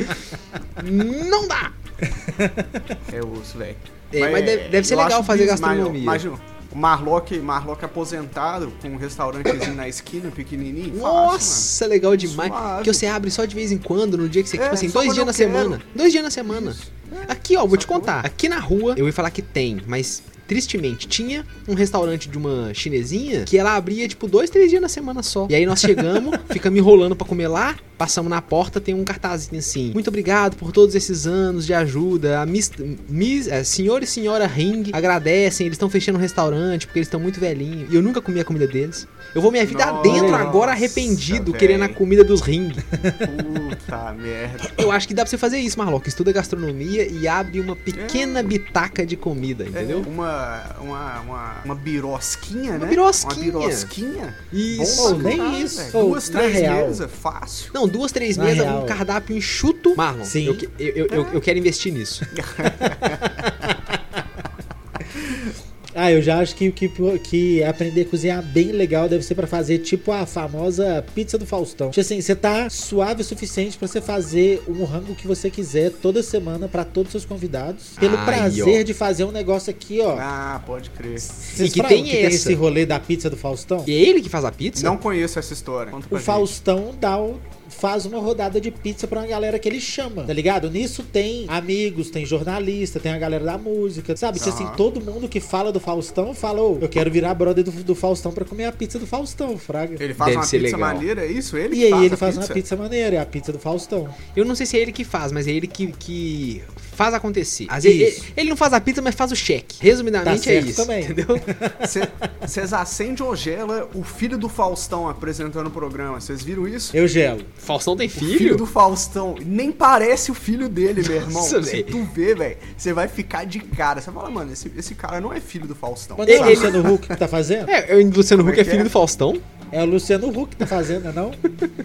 Não dá! É osso, velho. É, mas deve- deve ser legal fazer mas, gastronomia. Imagina, o Marlock, Marlock aposentado, com um restaurantezinho na esquina, pequenininho. fácil, Nossa, legal demais. Suave. Que você abre só de vez em quando, no dia que você, É, tipo assim, dois dias na quero. semana. Dois dias na semana. Isso. Aqui, ó, vou te contar. Aqui na rua, eu ia falar que tem, mas tristemente tinha um restaurante de uma chinesinha que ela abria, tipo, dois, três dias na semana só. E aí nós chegamos, ficamos enrolando pra comer lá, passamos na porta, tem um cartazinho assim. Muito obrigado por todos esses anos de ajuda. A Miss, Miss, é, senhor e senhora Ring agradecem, eles estão fechando o restaurante porque eles estão muito velhinhos. E eu nunca comi a comida deles. Eu vou minha vida Nossa, adentro agora arrependido, querendo a comida dos Ring. Puta merda. Eu acho que dá pra você fazer isso, Marlock. Estuda gastronomia e abre uma pequena bitaca de comida, entendeu? Uma, uma, uma, uma birosquinha, Uma né? birosquinha. Uma birosquinha. Isso. Bom, nem cara, isso. Duas, três mesas, fácil. Não, duas, três mesas, um cardápio enxuto. Marlon, Sim. Eu, eu, eu, eu, eu quero investir nisso. Ah, eu já acho que, que, que aprender a cozinhar bem legal deve ser pra fazer tipo a famosa pizza do Faustão. Tipo assim, você tá suave o suficiente pra você fazer um rango que você quiser toda semana pra todos os seus convidados. Pelo Aí, prazer ó. de fazer um negócio aqui, ó. Ah, pode crer. Vocês E que tem que tem essa. esse rolê da pizza do Faustão? E é ele que faz a pizza? Não conheço essa história. O gente. Faustão dá o- faz uma rodada de pizza pra uma galera que ele chama, tá ligado? Nisso tem amigos, tem jornalista, tem a galera da música, sabe? Que assim, Aham. todo mundo que fala do Faustão fala, ô, eu quero virar brother do, do Faustão pra comer a pizza do Faustão, fraga. Ele faz Deve uma pizza legal. maneira, é isso? Ele E aí faz ele a faz pizza? uma pizza maneira, é a pizza do Faustão. Eu não sei se é ele que faz, mas é ele que, que faz acontecer. Às vezes, ele, Isso. ele não faz a pizza, mas faz o cheque. Resumidamente Tá é isso. também. Entendeu? Vocês acendem ou gela o filho do Faustão apresentando o programa. Vocês viram isso? Eu gelo. Faustão tem O filho filho? do Faustão nem parece o filho dele, meu irmão. Nossa, Se tu vê, velho, você vai ficar de cara. Você fala, mano, esse, esse cara não é filho do Faustão. Quando é o Ele- Luciano Huck que tá fazendo? É, o Luciano é Huck é que filho é? do Faustão? É o Luciano Huck que tá fazendo, não é?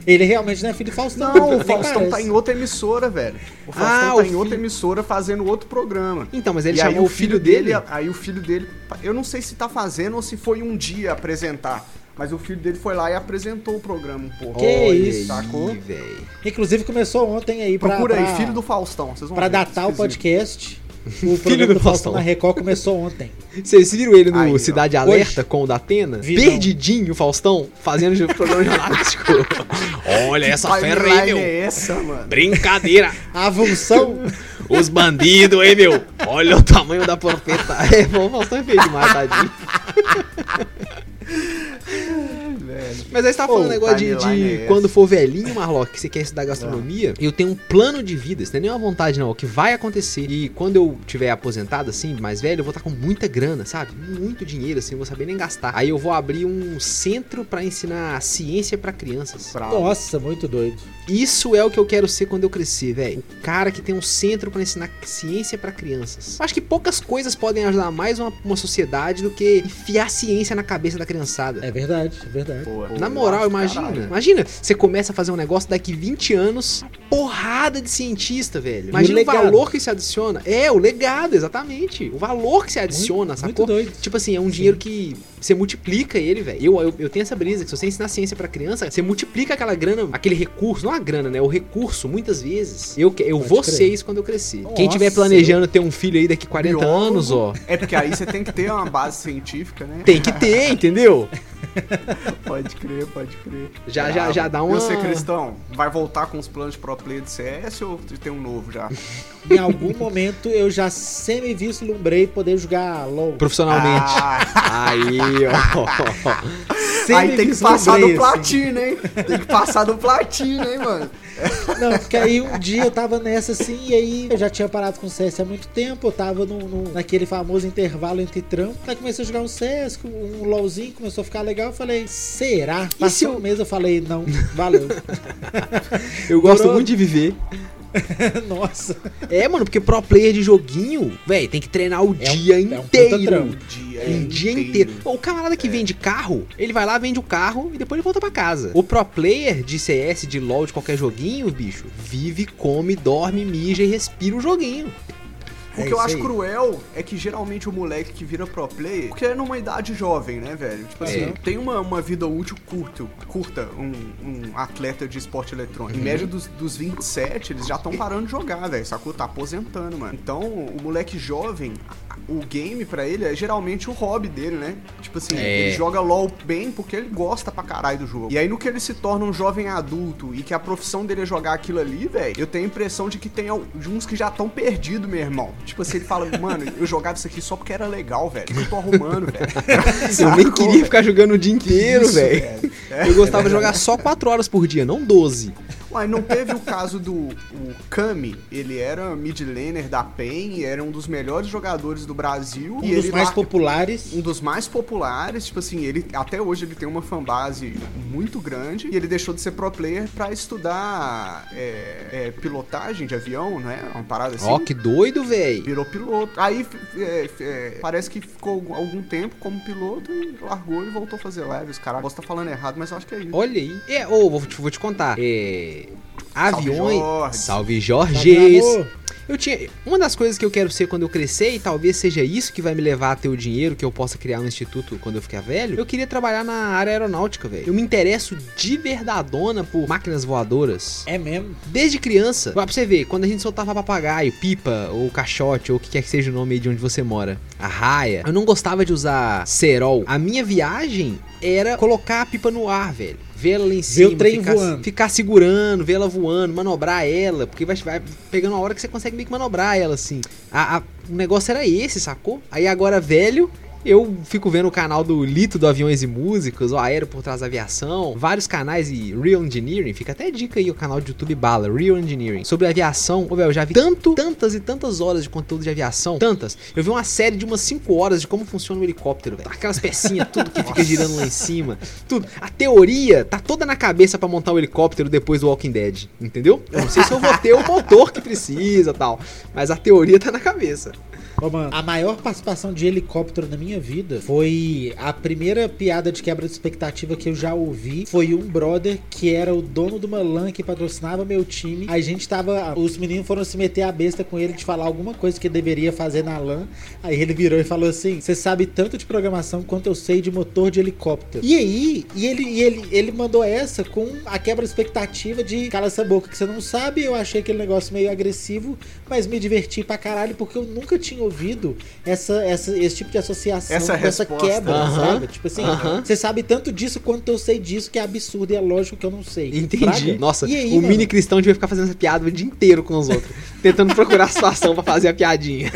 Ele realmente não é filho do Faustão. Não, o nem Faustão parece. tá em outra emissora, velho. O Faustão Ah, tá o em outra filho- emissora fazendo outro programa. Então, mas ele e aí chamou o filho dele. Aí o filho dele. Eu não sei se tá fazendo ou se foi um dia apresentar. Mas o filho dele foi lá e apresentou o programa um pouco. Que Olha isso, sacou? aí. Inclusive começou ontem aí pra... Procura pra... aí, filho do Faustão. Vocês vão Pra ver, datar o podcast, o programa do do, Faustão. Na Record começou ontem. Vocês viram ele no Aí, ó. Cidade Alerta com o Datena? Vi, não. Perdidinho, o Faustão, fazendo o programa jornalístico. Olha essa ferra aí, meu. é essa, mano? Brincadeira. A avulsão Os bandidos, hein, meu? Olha o tamanho da porpeta. É, o Faustão é feio demais, tadinho. Mas aí você tava falando Ô, negócio de, de é quando for velhinho, Marlock, que você quer estudar gastronomia, eu tenho um plano de vida, isso não é nenhuma vontade não, o que vai acontecer. E quando eu tiver aposentado, assim, mais velho, eu vou estar com muita grana, sabe? Muito dinheiro, assim, eu vou saber nem gastar. Aí eu vou abrir um centro pra ensinar ciência pra crianças. Bravo. Nossa, muito doido. Isso é o que eu quero ser quando eu crescer, velho. O cara que tem um centro pra ensinar ciência pra crianças. Acho que poucas coisas podem ajudar mais uma, uma sociedade do que enfiar ciência na cabeça da criançada. É verdade, é verdade. Pô, Na moral, imagina. caralho. Imagina, você começa a fazer um negócio daqui 20 anos, porrada de cientista, velho. Imagina o o, valor que se adiciona. É, o legado, exatamente. O valor que se adiciona, Muito- sacou? muito doido. Tipo assim, é um dinheiro que você multiplica ele, velho. Eu, eu, eu tenho essa brisa, que se você ensinar ciência pra criança, você multiplica aquela grana, aquele recurso, não a grana, né? O recurso, muitas vezes. Eu, eu Pode vou crer. ser isso quando eu crescer. Nossa, Quem tiver planejando ter um filho aí daqui 40 Biólogo. anos, ó. É porque aí você tem que ter uma base científica, né? Tem que ter, entendeu? Pode crer, pode crer. Já- já- já dá E uma- você, Cristão, vai voltar com os planos de pro play de CS ou tem um novo já? Em algum momento eu já semi-vislumbrei poder jogar LOL. Profissionalmente. Ah, Aí, ó. aí tem que passar do assim. platina, hein? Tem que passar do platina, hein, mano? Não, porque aí um dia eu tava nessa assim, e aí eu já tinha parado com o CS há muito tempo, eu tava no, no- naquele famoso intervalo entre trampo. Aí comecei a jogar um CS, um LOLzinho, começou a ficar legal. Eu falei, será? se Passou eu- um mês, eu falei, não, valeu. Eu gosto Durou- muito de viver. Nossa. É, mano, porque pro player de joguinho, velho, tem que treinar o É um- dia é um inteiro. trampo. Dia um dia inteiro. O camarada que vende carro, ele vai lá, vende o carro e depois ele volta pra casa. O pro player de CS, de LoL, de qualquer joguinho, bicho, vive, come, dorme, mija e respira o joguinho. O É que eu acho aí. cruel é que geralmente o moleque que vira pro player, porque é numa idade jovem, né, velho? Tipo assim, É. tem uma, uma vida útil curta, curta um, um atleta de esporte eletrônico. Em média dos, dos 27, eles já estão parando de jogar, velho. Sacou? Tá aposentando, mano. Então, o moleque jovem, o game pra ele é geralmente o hobby dele, né? Tipo assim, É. ele joga LOL bem porque ele gosta pra caralho do jogo. E aí, no que ele se torna um jovem adulto e que a profissão dele é jogar aquilo ali, velho, eu tenho a impressão de que tem uns que já estão perdidos, meu irmão. Tipo assim, ele fala, mano, eu jogava isso aqui só porque era legal, velho. Eu tô arrumando, velho? Eu nem queria ficar jogando o dia inteiro, velho. É. Eu gostava de jogar só 4 horas por dia, não 12. Ué, não teve o caso do o Kami, ele era mid laner da PEN era um dos melhores jogadores do Brasil. Um e dos mais lá- populares. um dos mais populares, tipo assim, ele até hoje ele tem uma fanbase muito grande e ele deixou de ser pro player pra estudar é, é, pilotagem de avião, né? Uma parada assim. Ó, que doido, velho. Virou piloto. Aí é, é, parece que ficou algum tempo como piloto e largou e voltou a fazer lives. Caralho, posso estar falando errado, mas eu acho que é isso. Olha aí. É, ô, vou, te, vou te contar. É. Aviões. Salve, Jorge. amor? Eu tinha. Uma das coisas que eu quero ser quando eu crescer, e talvez seja isso que vai me levar a ter o dinheiro que eu possa criar um instituto quando eu ficar velho, eu queria trabalhar na área aeronáutica, velho. Eu me interesso de verdadona por máquinas voadoras. É mesmo. Desde criança, pra você ver, quando a gente soltava papagaio, pipa, ou caixote, ou o que quer que seja o nome aí de onde você mora, a raia, eu não gostava de usar cerol. A minha viagem era colocar a pipa no ar, velho. Ver ela lá em cima, o trem ficar, voando. ficar segurando, ver ela voando, manobrar ela, porque vai, vai pegando uma hora que você consegue meio que manobrar ela, assim. A, a- o negócio era esse, sacou? Aí agora, velho, eu fico vendo o canal do Lito do Aviões e Músicas, o Aéreo por Trás da Aviação, vários canais e Real Engineering, fica até dica aí o canal de YouTube Bala, Real Engineering, sobre aviação. Ô, velho, eu já vi tanto, tantas e tantas horas de conteúdo de aviação, tantas. Eu vi uma série de umas 5 horas de como funciona o helicóptero, velho. Aquelas pecinhas, tudo que fica girando lá em cima, tudo. A teoria tá toda na cabeça pra montar o helicóptero depois do Walking Dead, entendeu? Eu não sei se eu vou ter o motor que precisa tal, mas a teoria tá na cabeça. Ô, mano, a maior participação de helicóptero na minha vida foi a primeira piada de quebra de expectativa que eu já ouvi. Foi um brother que era o dono de uma LAN que patrocinava meu time. A gente tava. Os meninos foram se meter a besta com ele de falar alguma coisa que deveria fazer na LAN. Aí ele virou e falou assim: Você sabe tanto de programação quanto eu sei de motor de helicóptero. E aí, e ele, e ele, ele mandou essa com a quebra de expectativa de cala essa boca que você não sabe. Eu achei aquele negócio meio agressivo, mas me diverti pra caralho porque eu nunca tinha ouvido essa, essa, esse tipo de associação Essa com essa quebra, Aham, sabe? Tipo assim, aham. você sabe tanto disso quanto eu sei disso, que é absurdo e é lógico que eu não sei. Entendi. Fraga? Nossa, E aí, o mano? mini cristão devia ficar fazendo essa piada o dia inteiro com os outros. tentando procurar a situação pra fazer a piadinha.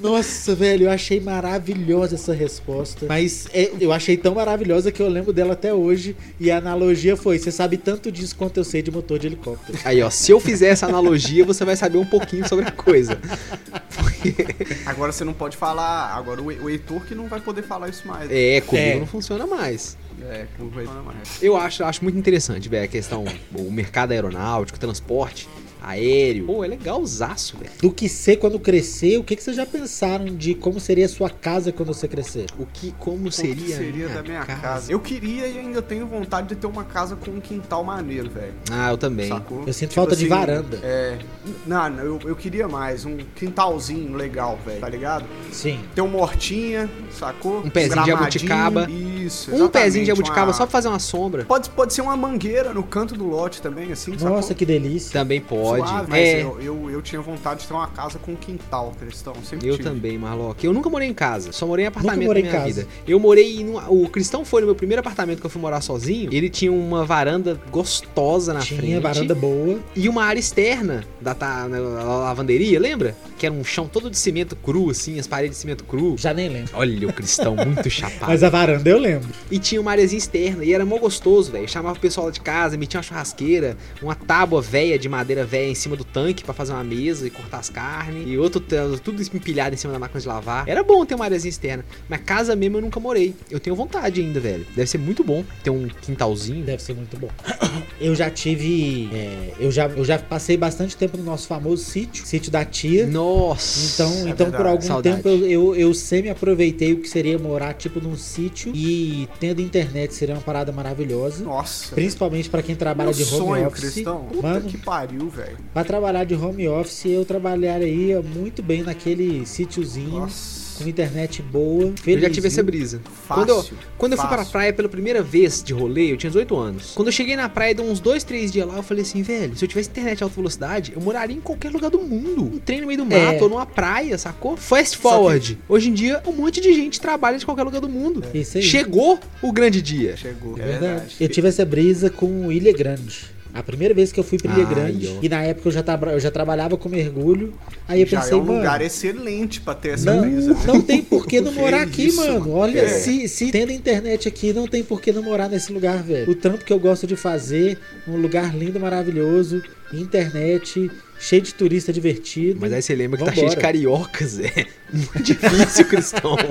Nossa, velho, eu achei maravilhosa essa resposta. Mas é, eu achei tão maravilhosa que eu lembro dela até hoje. E a analogia foi: você sabe tanto disso quanto eu sei de motor de helicóptero. Aí, ó, se eu fizer essa analogia, você vai saber um pouquinho sobre a coisa. Agora você não pode falar. Agora o, o Heitor que não vai poder falar isso mais. É, comigo É. não funciona mais. É, que não vai falar mais. Eu acho, acho muito interessante, velho, a questão, o mercado aeronáutico, transporte aéreo. Pô, é legalzaço, velho. Do que ser quando crescer, o que, que vocês já pensaram de como seria a sua casa quando você crescer? O que, como Como seria, que seria da minha casa? Eu queria e ainda tenho vontade de ter uma casa com um quintal maneiro, velho. Ah, eu também. Sacou? Eu sinto falta de varanda. É. Não, eu, eu queria mais. Um quintalzinho legal, velho. Tá ligado? Sim. Ter uma hortinha, sacou? Um pezinho de Gramadinho. jabuticaba. Isso, Um pezinho de exatamente, jabuticaba uma- só pra fazer uma sombra. Pode, pode ser uma mangueira no canto do lote também, assim, Nossa, sacou? que delícia. Também pode. Suave, mas é, eu, eu, eu tinha vontade de ter uma casa com um quintal, Cristão. Sempre Eu tive. também, Marlock. Eu nunca morei em casa, só morei em apartamento morei na em minha casa. vida. Eu morei num, o Cristão foi no meu primeiro apartamento que eu fui morar sozinho. Ele tinha uma varanda gostosa na Tinha frente varanda boa. e uma área externa da, ta- na- na lavanderia, lembra? Que era um chão todo de cimento cru assim, as paredes de cimento cru. Já nem lembro. Olha o Cristão muito chapado. Mas a varanda eu lembro. E tinha uma areazinha externa e era mó gostoso, velho. Chamava o pessoal lá de casa, metia uma churrasqueira, uma tábua velha de madeira velha em cima do tanque pra fazer uma mesa e cortar as carnes. E outro tudo empilhado em cima da máquina de lavar. Era bom ter uma areazinha externa. Mas casa mesmo eu nunca morei. Eu tenho vontade ainda, velho. Deve ser muito bom ter um quintalzinho. Deve ser muito bom. Eu já tive. é, eu, já, eu já passei bastante tempo no nosso famoso sítio, sítio da tia. Nossa. Então, É então por algum Saudade. tempo eu, eu, eu semi aproveitei o que seria morar tipo num sítio e tendo internet seria uma parada maravilhosa. Nossa. Principalmente pra quem trabalha Meu de home sonho, office. Cristão. Puta Mano, que pariu, velho. pra trabalhar de home office, eu trabalharia muito bem naquele sítiozinho Nossa. Com internet boa. Eu Feliz, já tive essa viu? brisa. Fácil. Quando eu, quando eu fui pra fácil. praia pela primeira vez de rolê, eu tinha 18 anos. Quando eu cheguei na praia, deu uns 2, 3 dias lá, eu falei assim, velho, se eu tivesse internet alta velocidade, eu moraria em qualquer lugar do mundo. Um trem no meio do É. mato, ou numa praia, sacou? Fast forward. Hoje em dia, um monte de gente trabalha de qualquer lugar do mundo. Isso aí. Chegou o grande dia. Chegou. É verdade. Eu tive essa brisa com Ilha Grande. A primeira vez que eu fui pra Ilha Ai, Grande, ó. e na época eu já, tra- eu já trabalhava com mergulho, aí eu Já pensei, é um mano, lugar excelente pra ter essa não, brisa. não tem por que não Que morar aqui, isso, mano. Olha, É. se, se tendo internet aqui, não tem por que não morar nesse lugar, velho. O trampo que eu gosto de fazer, um lugar lindo, maravilhoso, internet, cheio de turista divertido. Mas aí você lembra que tá Vambora. cheio de cariocas, é. Muito difícil, Cristão.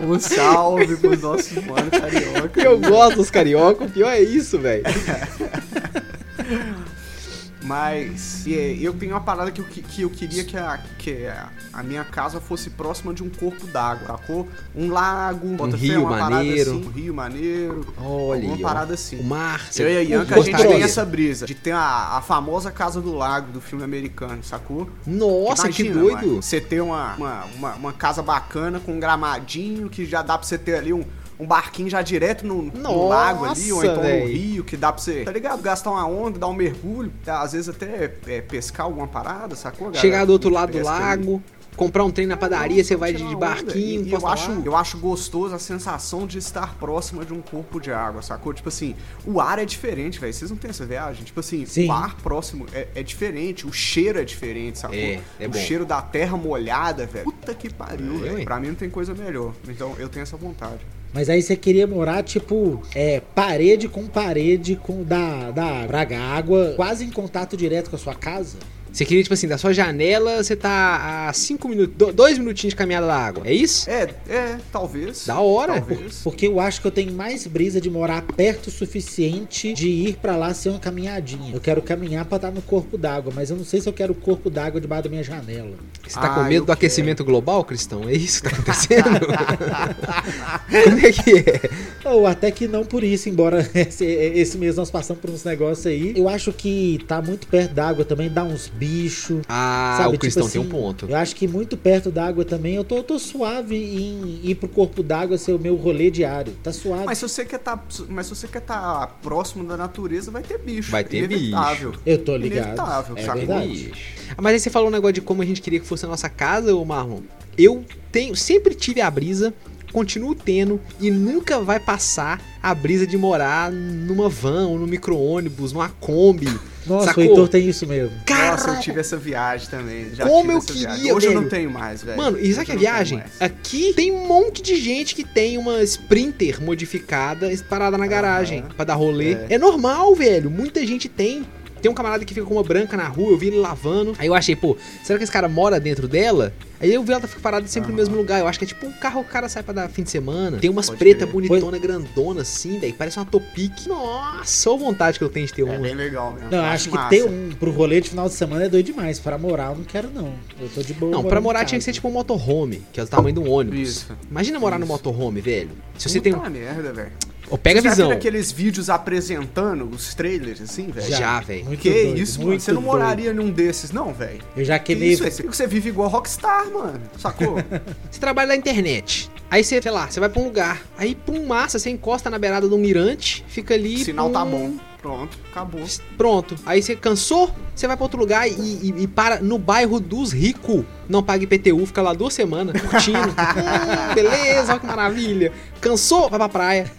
Um salve pros nossos mano carioca. Eu gosto dos cariocas, o pior é isso, velho. Mas e, eu tenho uma parada que eu, que, que eu queria que, a, que a, a minha casa fosse próxima de um corpo d'água, sacou? Um lago, bota fé, rio uma parada maneiro. assim, um rio maneiro, Olha ó. parada assim. O mar. Eu e a Ianca, a gente tem essa brisa de ter a, a famosa Casa do Lago do filme americano, sacou? Nossa, que Imagina, doido. mano, Você ter uma, uma, uma, uma casa bacana com um gramadinho que já dá pra você ter ali um, um barquinho já direto no, no Nossa, lago ali, ou então véi. no rio, que dá pra você, tá ligado? Gastar uma onda, dar um mergulho, tá? às vezes até é, pescar alguma parada, sacou? galera? Chegar do outro lado do Pesca ali. lago, comprar um trem na padaria, você vai de, barquinho, E, e eu, acho, eu acho gostoso a sensação de estar próxima de um corpo de água, sacou? Tipo assim, o ar é diferente, velho. Vocês não têm essa viagem? Tipo assim, Sim. o ar próximo é, é diferente, o cheiro é diferente, sacou? É, é o bom. cheiro da terra molhada, velho. Puta que pariu, É, velho. Pra mim não tem coisa melhor. Então eu tenho essa vontade. Mas aí você queria morar, tipo, é, parede com parede com da, da. Praga, água quase em contato direto com a sua casa. Você queria, tipo assim, da sua janela, você tá a 5 minutos, 2 minutinhos de caminhada da água. É isso? É, é, talvez. Da hora. Talvez. Porque eu acho que eu tenho mais brisa de morar perto o suficiente de ir pra lá ser uma caminhadinha. Eu quero caminhar pra estar no corpo d'água, mas eu não sei se eu quero o corpo d'água debaixo da minha janela. Você tá Ah, com medo do quero. aquecimento global, Cristão? É isso que tá acontecendo? Como é que é? Ou até que não por isso, embora esse, esse mês nós passamos por uns negócios aí. Eu acho que tá muito perto d'água também, dá uns bichos. Ah, Sabe, o tipo Cristão assim, tem um ponto. Eu acho que muito perto d'água também, eu tô, eu tô suave em ir pro corpo d'água ser o meu rolê diário. Tá suave. Mas se você quer tá, mas se você quer tá próximo da natureza, vai ter bicho. Vai ter Inevitável. Eu tô ligado. Inevitável, é sacou? verdade. Ah, Mas aí você falou um negócio de como a gente queria que fosse a nossa casa, ô Marlon. Eu tenho, sempre tive a brisa, continuo tendo e nunca vai passar a brisa de morar numa van, ou no micro-ônibus, numa Kombi. Nossa, sacou? o Heitor tem isso mesmo. Nossa, eu tive essa viagem também. Já Como tive eu essa viagem. queria, Hoje eu velho. não tenho mais, velho. Mano, e sabe que é eu não viagem? Aqui tem um monte de gente que tem uma Sprinter modificada parada na garagem pra dar rolê. É. É. normal, velho. Muita gente tem. Tem um camarada que fica com uma branca na rua, eu vi ele lavando. Aí eu achei, pô, será que esse cara mora dentro dela? Aí eu vi ela fica parada sempre no Aham. mesmo lugar. Eu acho que é tipo um carro que o cara sai pra dar fim de semana. Tem umas Pode pretas bonitona, grandona assim, velho. Parece uma Topic. Nossa, a vontade que eu tenho de ter É uma. bem legal mesmo. Não, Eu acho que ter um pro rolê de final de semana é doido demais. Para morar, eu não quero, não. Eu tô de boa. Não, pra morar tinha que ser tipo um motorhome, que é o tamanho de um ônibus. Isso. Imagina morar no Isso. motorhome, velho. Se você tem um. Puta merda, velho. Ô, pega a Você já visão. viu aqueles vídeos apresentando os trailers, assim, velho? Já, velho. Que doido, isso, mano? muito Você não doido. moraria num desses, não, velho? Eu já Que queimei. isso, velho? Você vive igual rockstar, mano. Sacou? Você trabalha na internet. Aí você, sei lá, você vai pra um lugar. Aí, pum, massa, você encosta na beirada de um mirante, fica ali. o sinal pum, tá bom. Pronto, acabou. Pronto. Aí você cansou, você vai pra outro lugar e, e- e para no bairro dos ricos. Não paga IPTU, fica lá duas semanas curtindo. hum, beleza, olha que maravilha. Cansou, vai pra praia.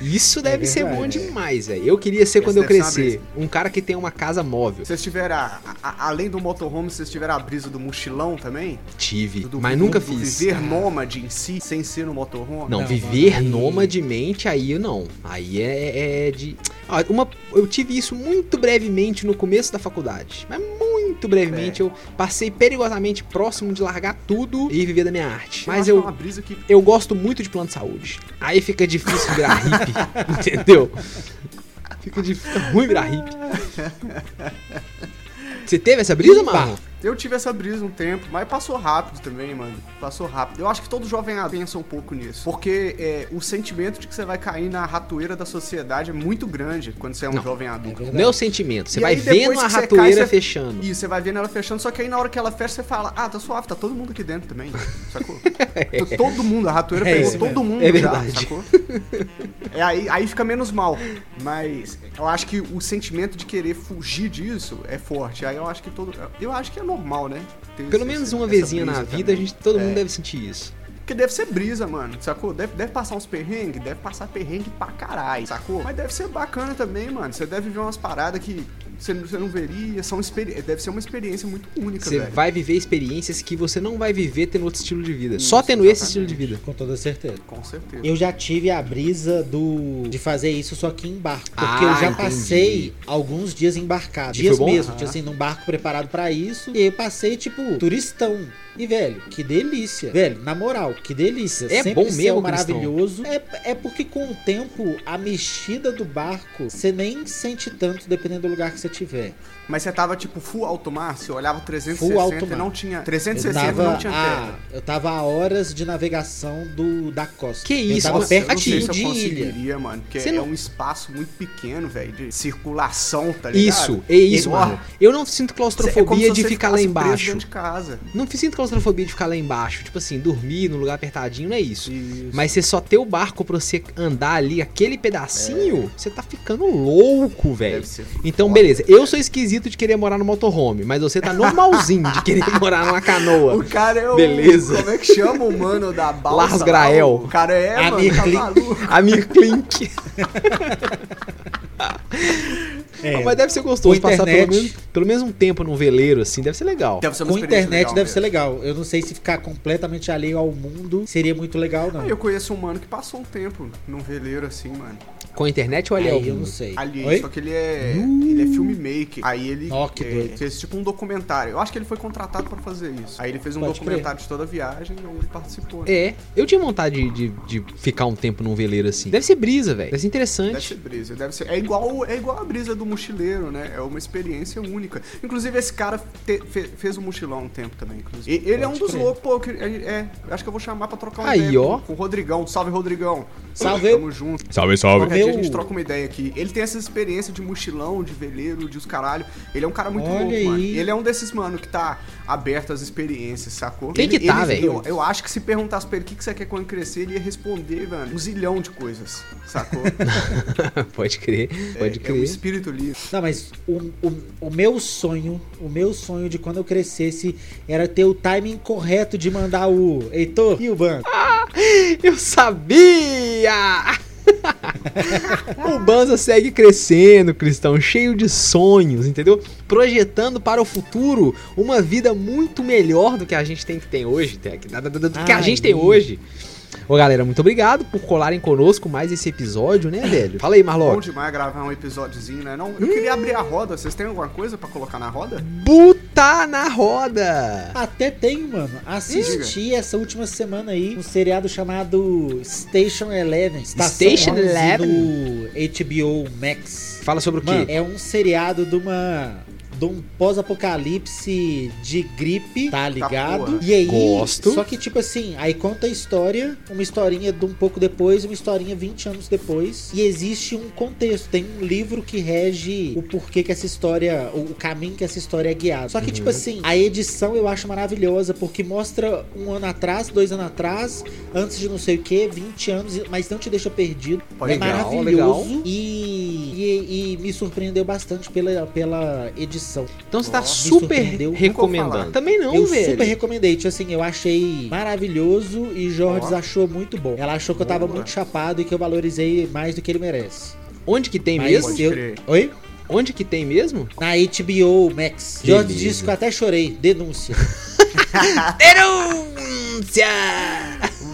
Isso deve ser bom demais, velho. Eu queria ser Esse quando eu crescer um cara que tem uma casa móvel. Vocês tiveram, a- a- além do motorhome, vocês tiveram a brisa do mochilão também? Tive, Do- mas do- nunca do fiz. Viver nômade em si, sem ser no motorhome? Não, Não, viver aí- nomademente, aí não. Aí é, é de. Ah, uma, eu tive isso muito brevemente no começo da faculdade. Mas muito brevemente. É. Eu passei perigosamente próximo de largar tudo e viver da minha arte. Mas é eu, uma brisa que eu gosto muito de plano de saúde. Aí fica difícil virar hippie, entendeu? Fica, difícil, fica ruim virar hippie. Você teve essa brisa. Marlon? Eu tive essa brisa um tempo, mas passou rápido também, mano. Passou rápido. Eu acho que todo jovem adulto pensa um pouco nisso. Porque é, o sentimento de que você vai cair na ratoeira da sociedade é muito grande quando você é um Não. jovem adulto. Meu sentimento. Você E vai aí, vendo a ratoeira cai, você- fechando. E você vai vendo ela fechando, só que aí na hora que ela fecha, você fala, ah, tá suave, tá todo mundo aqui dentro também, sacou? Tô- todo mundo, a ratoeira É pegou isso todo mundo É já, verdade. sacou? É, aí, aí fica menos mal. Mas eu acho que o sentimento de querer fugir disso é forte. Aí eu acho que todo. Eu acho que é normal, né? Ter Pelo esse- menos uma vezinha na vida, a gente, todo É. mundo deve sentir isso. Porque deve ser brisa, mano, sacou? Deve, deve passar uns perrengues, deve passar perrengue pra caralho, sacou? Mas deve ser bacana também, mano. Você deve ver umas paradas que você, você não veria. São deve ser uma experiência muito única, Você velho. vai viver experiências que você não vai viver tendo outro estilo de vida. Isso, Só tendo esse exatamente. estilo de vida. Com toda certeza. Com certeza. Eu já tive a brisa do de fazer isso só que em barco. Porque Ah, eu já entendi. passei alguns dias embarcado. E Dias mesmo, Aham. tipo assim, num barco preparado pra isso. E eu passei, tipo, turistão. E, velho, que delícia. Velho, na moral, que delícia. É Sempre bom mesmo, maravilhoso. É, é porque com o tempo, a mexida do barco, você nem sente tanto, dependendo do lugar que você tiver. Mas você tava tipo full alto mar, você olhava 360 Full alto e mar. não tinha. Eu 360 e tava, não tinha a, terra. eu tava a horas de navegação do, da costa. Que isso, tava eu não sei pertinho se eu de ilha. conseguiria, mano. Porque Você é não- um espaço muito pequeno, velho, de circulação, tá ligado? Isso, é isso, mano. Eu não sinto É claustrofobia se de ficar lá embaixo. de casa. Não sinto claustrofobia de ficar lá embaixo. Tipo assim, dormir num lugar apertadinho, não é isso. Isso. Mas você só ter o barco pra você andar ali, aquele pedacinho, você tá ficando louco, velho. Então, foda. beleza. Eu sou esquisito de querer morar no motorhome, mas você tá normalzinho de querer morar numa canoa. O cara é o. Beleza. Como é que chama o mano da balsa? Lars lá? Grael. O cara é, Amir mano, tá maluco. Amir Klink. É. Mas deve ser gostoso passar pelo menos, pelo menos um tempo num veleiro, assim. Deve ser legal. Deve ser Com internet legal deve mesmo. ser legal. Eu não sei se ficar completamente alheio ao mundo seria muito legal, não. Ah, Eu conheço um mano que passou um tempo num veleiro assim, mano. Com a internet ou ali Aí eu não sei. Ali, Oi? só que ele é. Ele é filmmaker. Aí ele que é, fez tipo um documentário. Eu acho que ele foi contratado pra fazer isso. Aí ele fez um Pode documentário de toda a viagem e ele participou. né? É, eu tinha vontade de, de, de ficar um tempo num veleiro assim. Deve ser brisa, velho. Deve ser Deve interessante. ser brisa, deve ser. É igual, é igual a brisa do mochileiro, né? É uma experiência única. Inclusive, esse cara te- fe- fez um mochilão um tempo também, inclusive. E- ele é um Pode dos crer. loucos, pô. Que, é, é, eu acho que eu vou chamar pra trocar uma Aí, ideia ó. Com, o Rodrigão. Salve, Rodrigão. Salve. Tamo junto. Salve, Qualquer dia a gente troca uma ideia aqui. Ele tem essa experiência de mochilão, de veleiro, de os caralho. Ele é um cara muito Olha louco, mano. aí. Ele é um desses, mano, que tá aberto às experiências, sacou? Tem que Ele- tá, velho. Eu, eu acho que se perguntasse pra ele o que, que você quer quando crescer, ele ia responder, mano, um zilhão de coisas, sacou? Pode crer, pode é, crer. É um espírito livre. Não, mas o, o, o meu sonho, o meu sonho de quando eu crescesse era ter o timing correto de mandar o Heitor e o banco. Eu sabia! o Banza segue crescendo, Cristão, cheio de sonhos, entendeu? Projetando para o futuro uma vida muito melhor do que a gente tem que tem hoje, Tec, do que a gente tem hoje. Ô galera, muito obrigado por colarem conosco mais esse episódio, né, velho? Fala aí, Bom Marlock. demais gravar um episódiozinho, né? Não, eu queria abrir a roda. Vocês têm alguma coisa pra colocar na roda? Buta na roda! Até tenho, mano. Assisti essa última semana aí um seriado chamado Station Eleven. Estação Station 11 Eleven? Do HBO Max. Fala sobre o quê? Mano, é um seriado de uma. De um pós-apocalipse de gripe, tá ligado? e aí. Gosto. Só que, tipo assim, aí conta a história, uma historinha de um pouco depois, uma historinha 20 anos depois. E existe um contexto, tem um livro que rege o porquê que essa história. O caminho que essa história é guiada. Só que, tipo assim, a edição eu acho maravilhosa, porque mostra um ano atrás, dois anos atrás, antes de não sei o que, 20 anos, mas não te deixa perdido. Pode é legal, maravilhoso legal. E, e, e me surpreendeu bastante pela, pela edição. Então você tá super ouvi recomendando. Também não, eu velho. super recomendei, tipo assim, eu achei maravilhoso e Jorge Ó. achou muito bom. Ela achou que eu tava Boa. muito chapado e que eu valorizei mais do que ele merece. Onde que tem Mas mesmo? Eu... Oi? Onde que tem mesmo? Na HBO Max. Jorge disse que eu até chorei. Denúncia. Denúncia!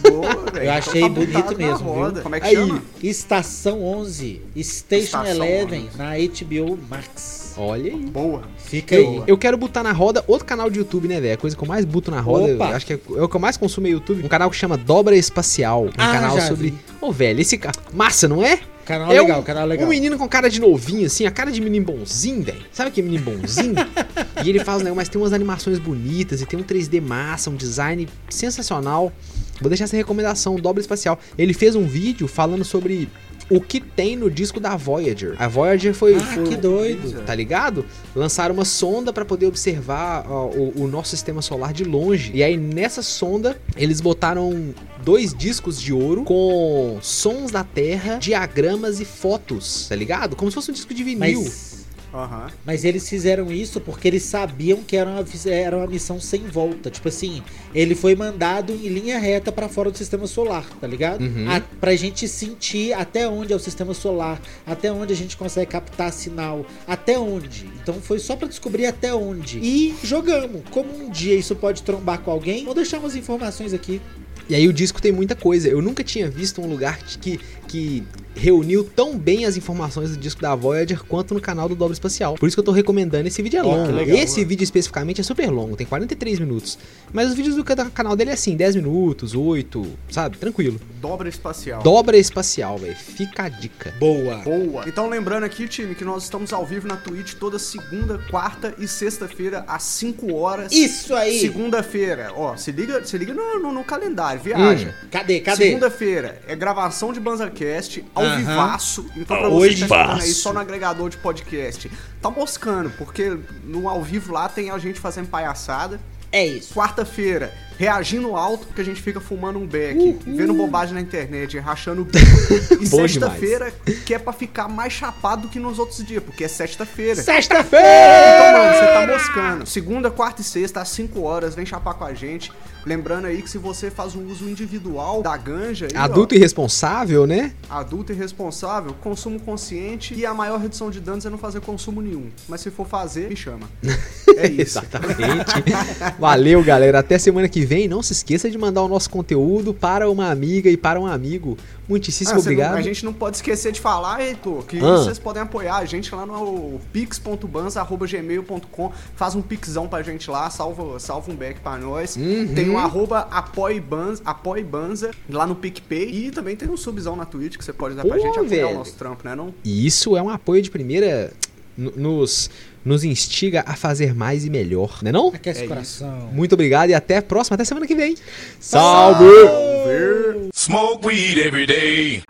Boa, velho. Eu achei Então tá bonito mesmo, viu? Como é que Aí. chama? Estação 11. Station Estação Eleven 11. na HBO Max. Olha aí. Boa. Fica aí. Eu quero botar na roda outro canal de YouTube, né, velho? A coisa que eu mais boto na roda, Opa. eu acho que é, é o que eu mais consumo no YouTube. Um canal que chama Dobra Espacial. Um Ah, canal já sobre. Ô, velho, esse cara. Massa, não é? Canal É legal, um, canal legal. um menino com cara de novinho, assim, a cara de menino bonzinho, velho. Sabe aquele menino bonzinho? e ele faz, né, mas tem umas animações bonitas e tem um 3D massa, um design sensacional. Vou deixar essa recomendação, Dobra Espacial. Ele fez um vídeo falando sobre o que tem no disco da Voyager. A Voyager foi... Ah, foi- que doido. Tá ligado? Lançaram uma sonda pra poder observar ó, o, o nosso sistema solar de longe. E aí nessa sonda eles botaram dois discos de ouro com sons da Terra, diagramas e fotos, tá ligado? Como se fosse um disco de vinil. Mas, Aham. mas eles fizeram isso porque eles sabiam que era uma, era uma missão sem volta. Tipo assim, ele foi mandado em linha reta pra fora do sistema solar, tá ligado? Uhum. A, pra gente sentir até onde é o sistema solar, até onde a gente consegue captar sinal, até onde. Então foi só pra descobrir até onde. E jogamos. Como um dia isso pode trombar com alguém, vou deixar umas informações aqui. E aí o disco tem muita coisa. Eu nunca tinha visto um lugar que, que reuniu tão bem as informações do disco da Voyager quanto no canal do Dobro Espacial. Por isso que eu tô recomendando. Esse vídeo é longo. legal, Esse mano. vídeo especificamente é super longo, tem 43 minutos. Mas os vídeos do ca- canal dele é assim, 10 minutos, 8, sabe? Tranquilo. Dobra espacial. Dobra Espacial, velho. Fica a dica. Boa. Boa. Então lembrando aqui, time, que nós estamos ao vivo na Twitch toda segunda, quarta e sexta-feira às 5 horas. Isso aí. Segunda-feira, ó, se liga, se liga no, no- no calendário, viaja. Cadê? Cadê? Segunda-feira é gravação de BanzaCast ao Aham. vivaço. Então pra Ao você que tá aí só no agregador de podcast, tá moscando, porque no ao vivo lá tem a gente fazendo palhaçada. É isso. Quarta-feira, reagindo alto, porque a gente fica fumando um beck, vendo bobagem na internet, rachando o bico. E sexta-feira, que é pra ficar mais chapado do que nos outros dias, porque é sexta-feira. Sexta-feira! Então, mano, você tá moscando. Segunda, quarta e sexta, às 5 horas, vem chapar com a gente. Lembrando aí que se você faz um uso individual da ganja, aí, ó, Adulto irresponsável, né? adulto e responsável, consumo consciente e a maior redução de danos é não fazer consumo nenhum. Mas se for fazer, me chama. É isso. Exatamente. Valeu, galera. Até semana que vem. Não se esqueça de mandar o nosso conteúdo para uma amiga e para um amigo. Muitíssimo Ah, você não- obrigado. a gente não pode esquecer de falar, Heitor, que Ah. vocês podem apoiar a gente lá no pix.banza.gmail.com. Faz um pixão pra gente lá, salva, salva um back pra nós. Uhum. Tem o arroba apoibanza, apoibanza lá no PicPay. E também tem um subzão na Twitch que você pode dar pra Pô, gente apoiar velho. o nosso trampo, né? Não? E isso é um apoio de primeira. Nos, nos instiga a fazer mais e melhor, né não? Aquece É o coração. Muito obrigado e até a próxima, até semana que vem. Salve! Salve! Smoke weed every day.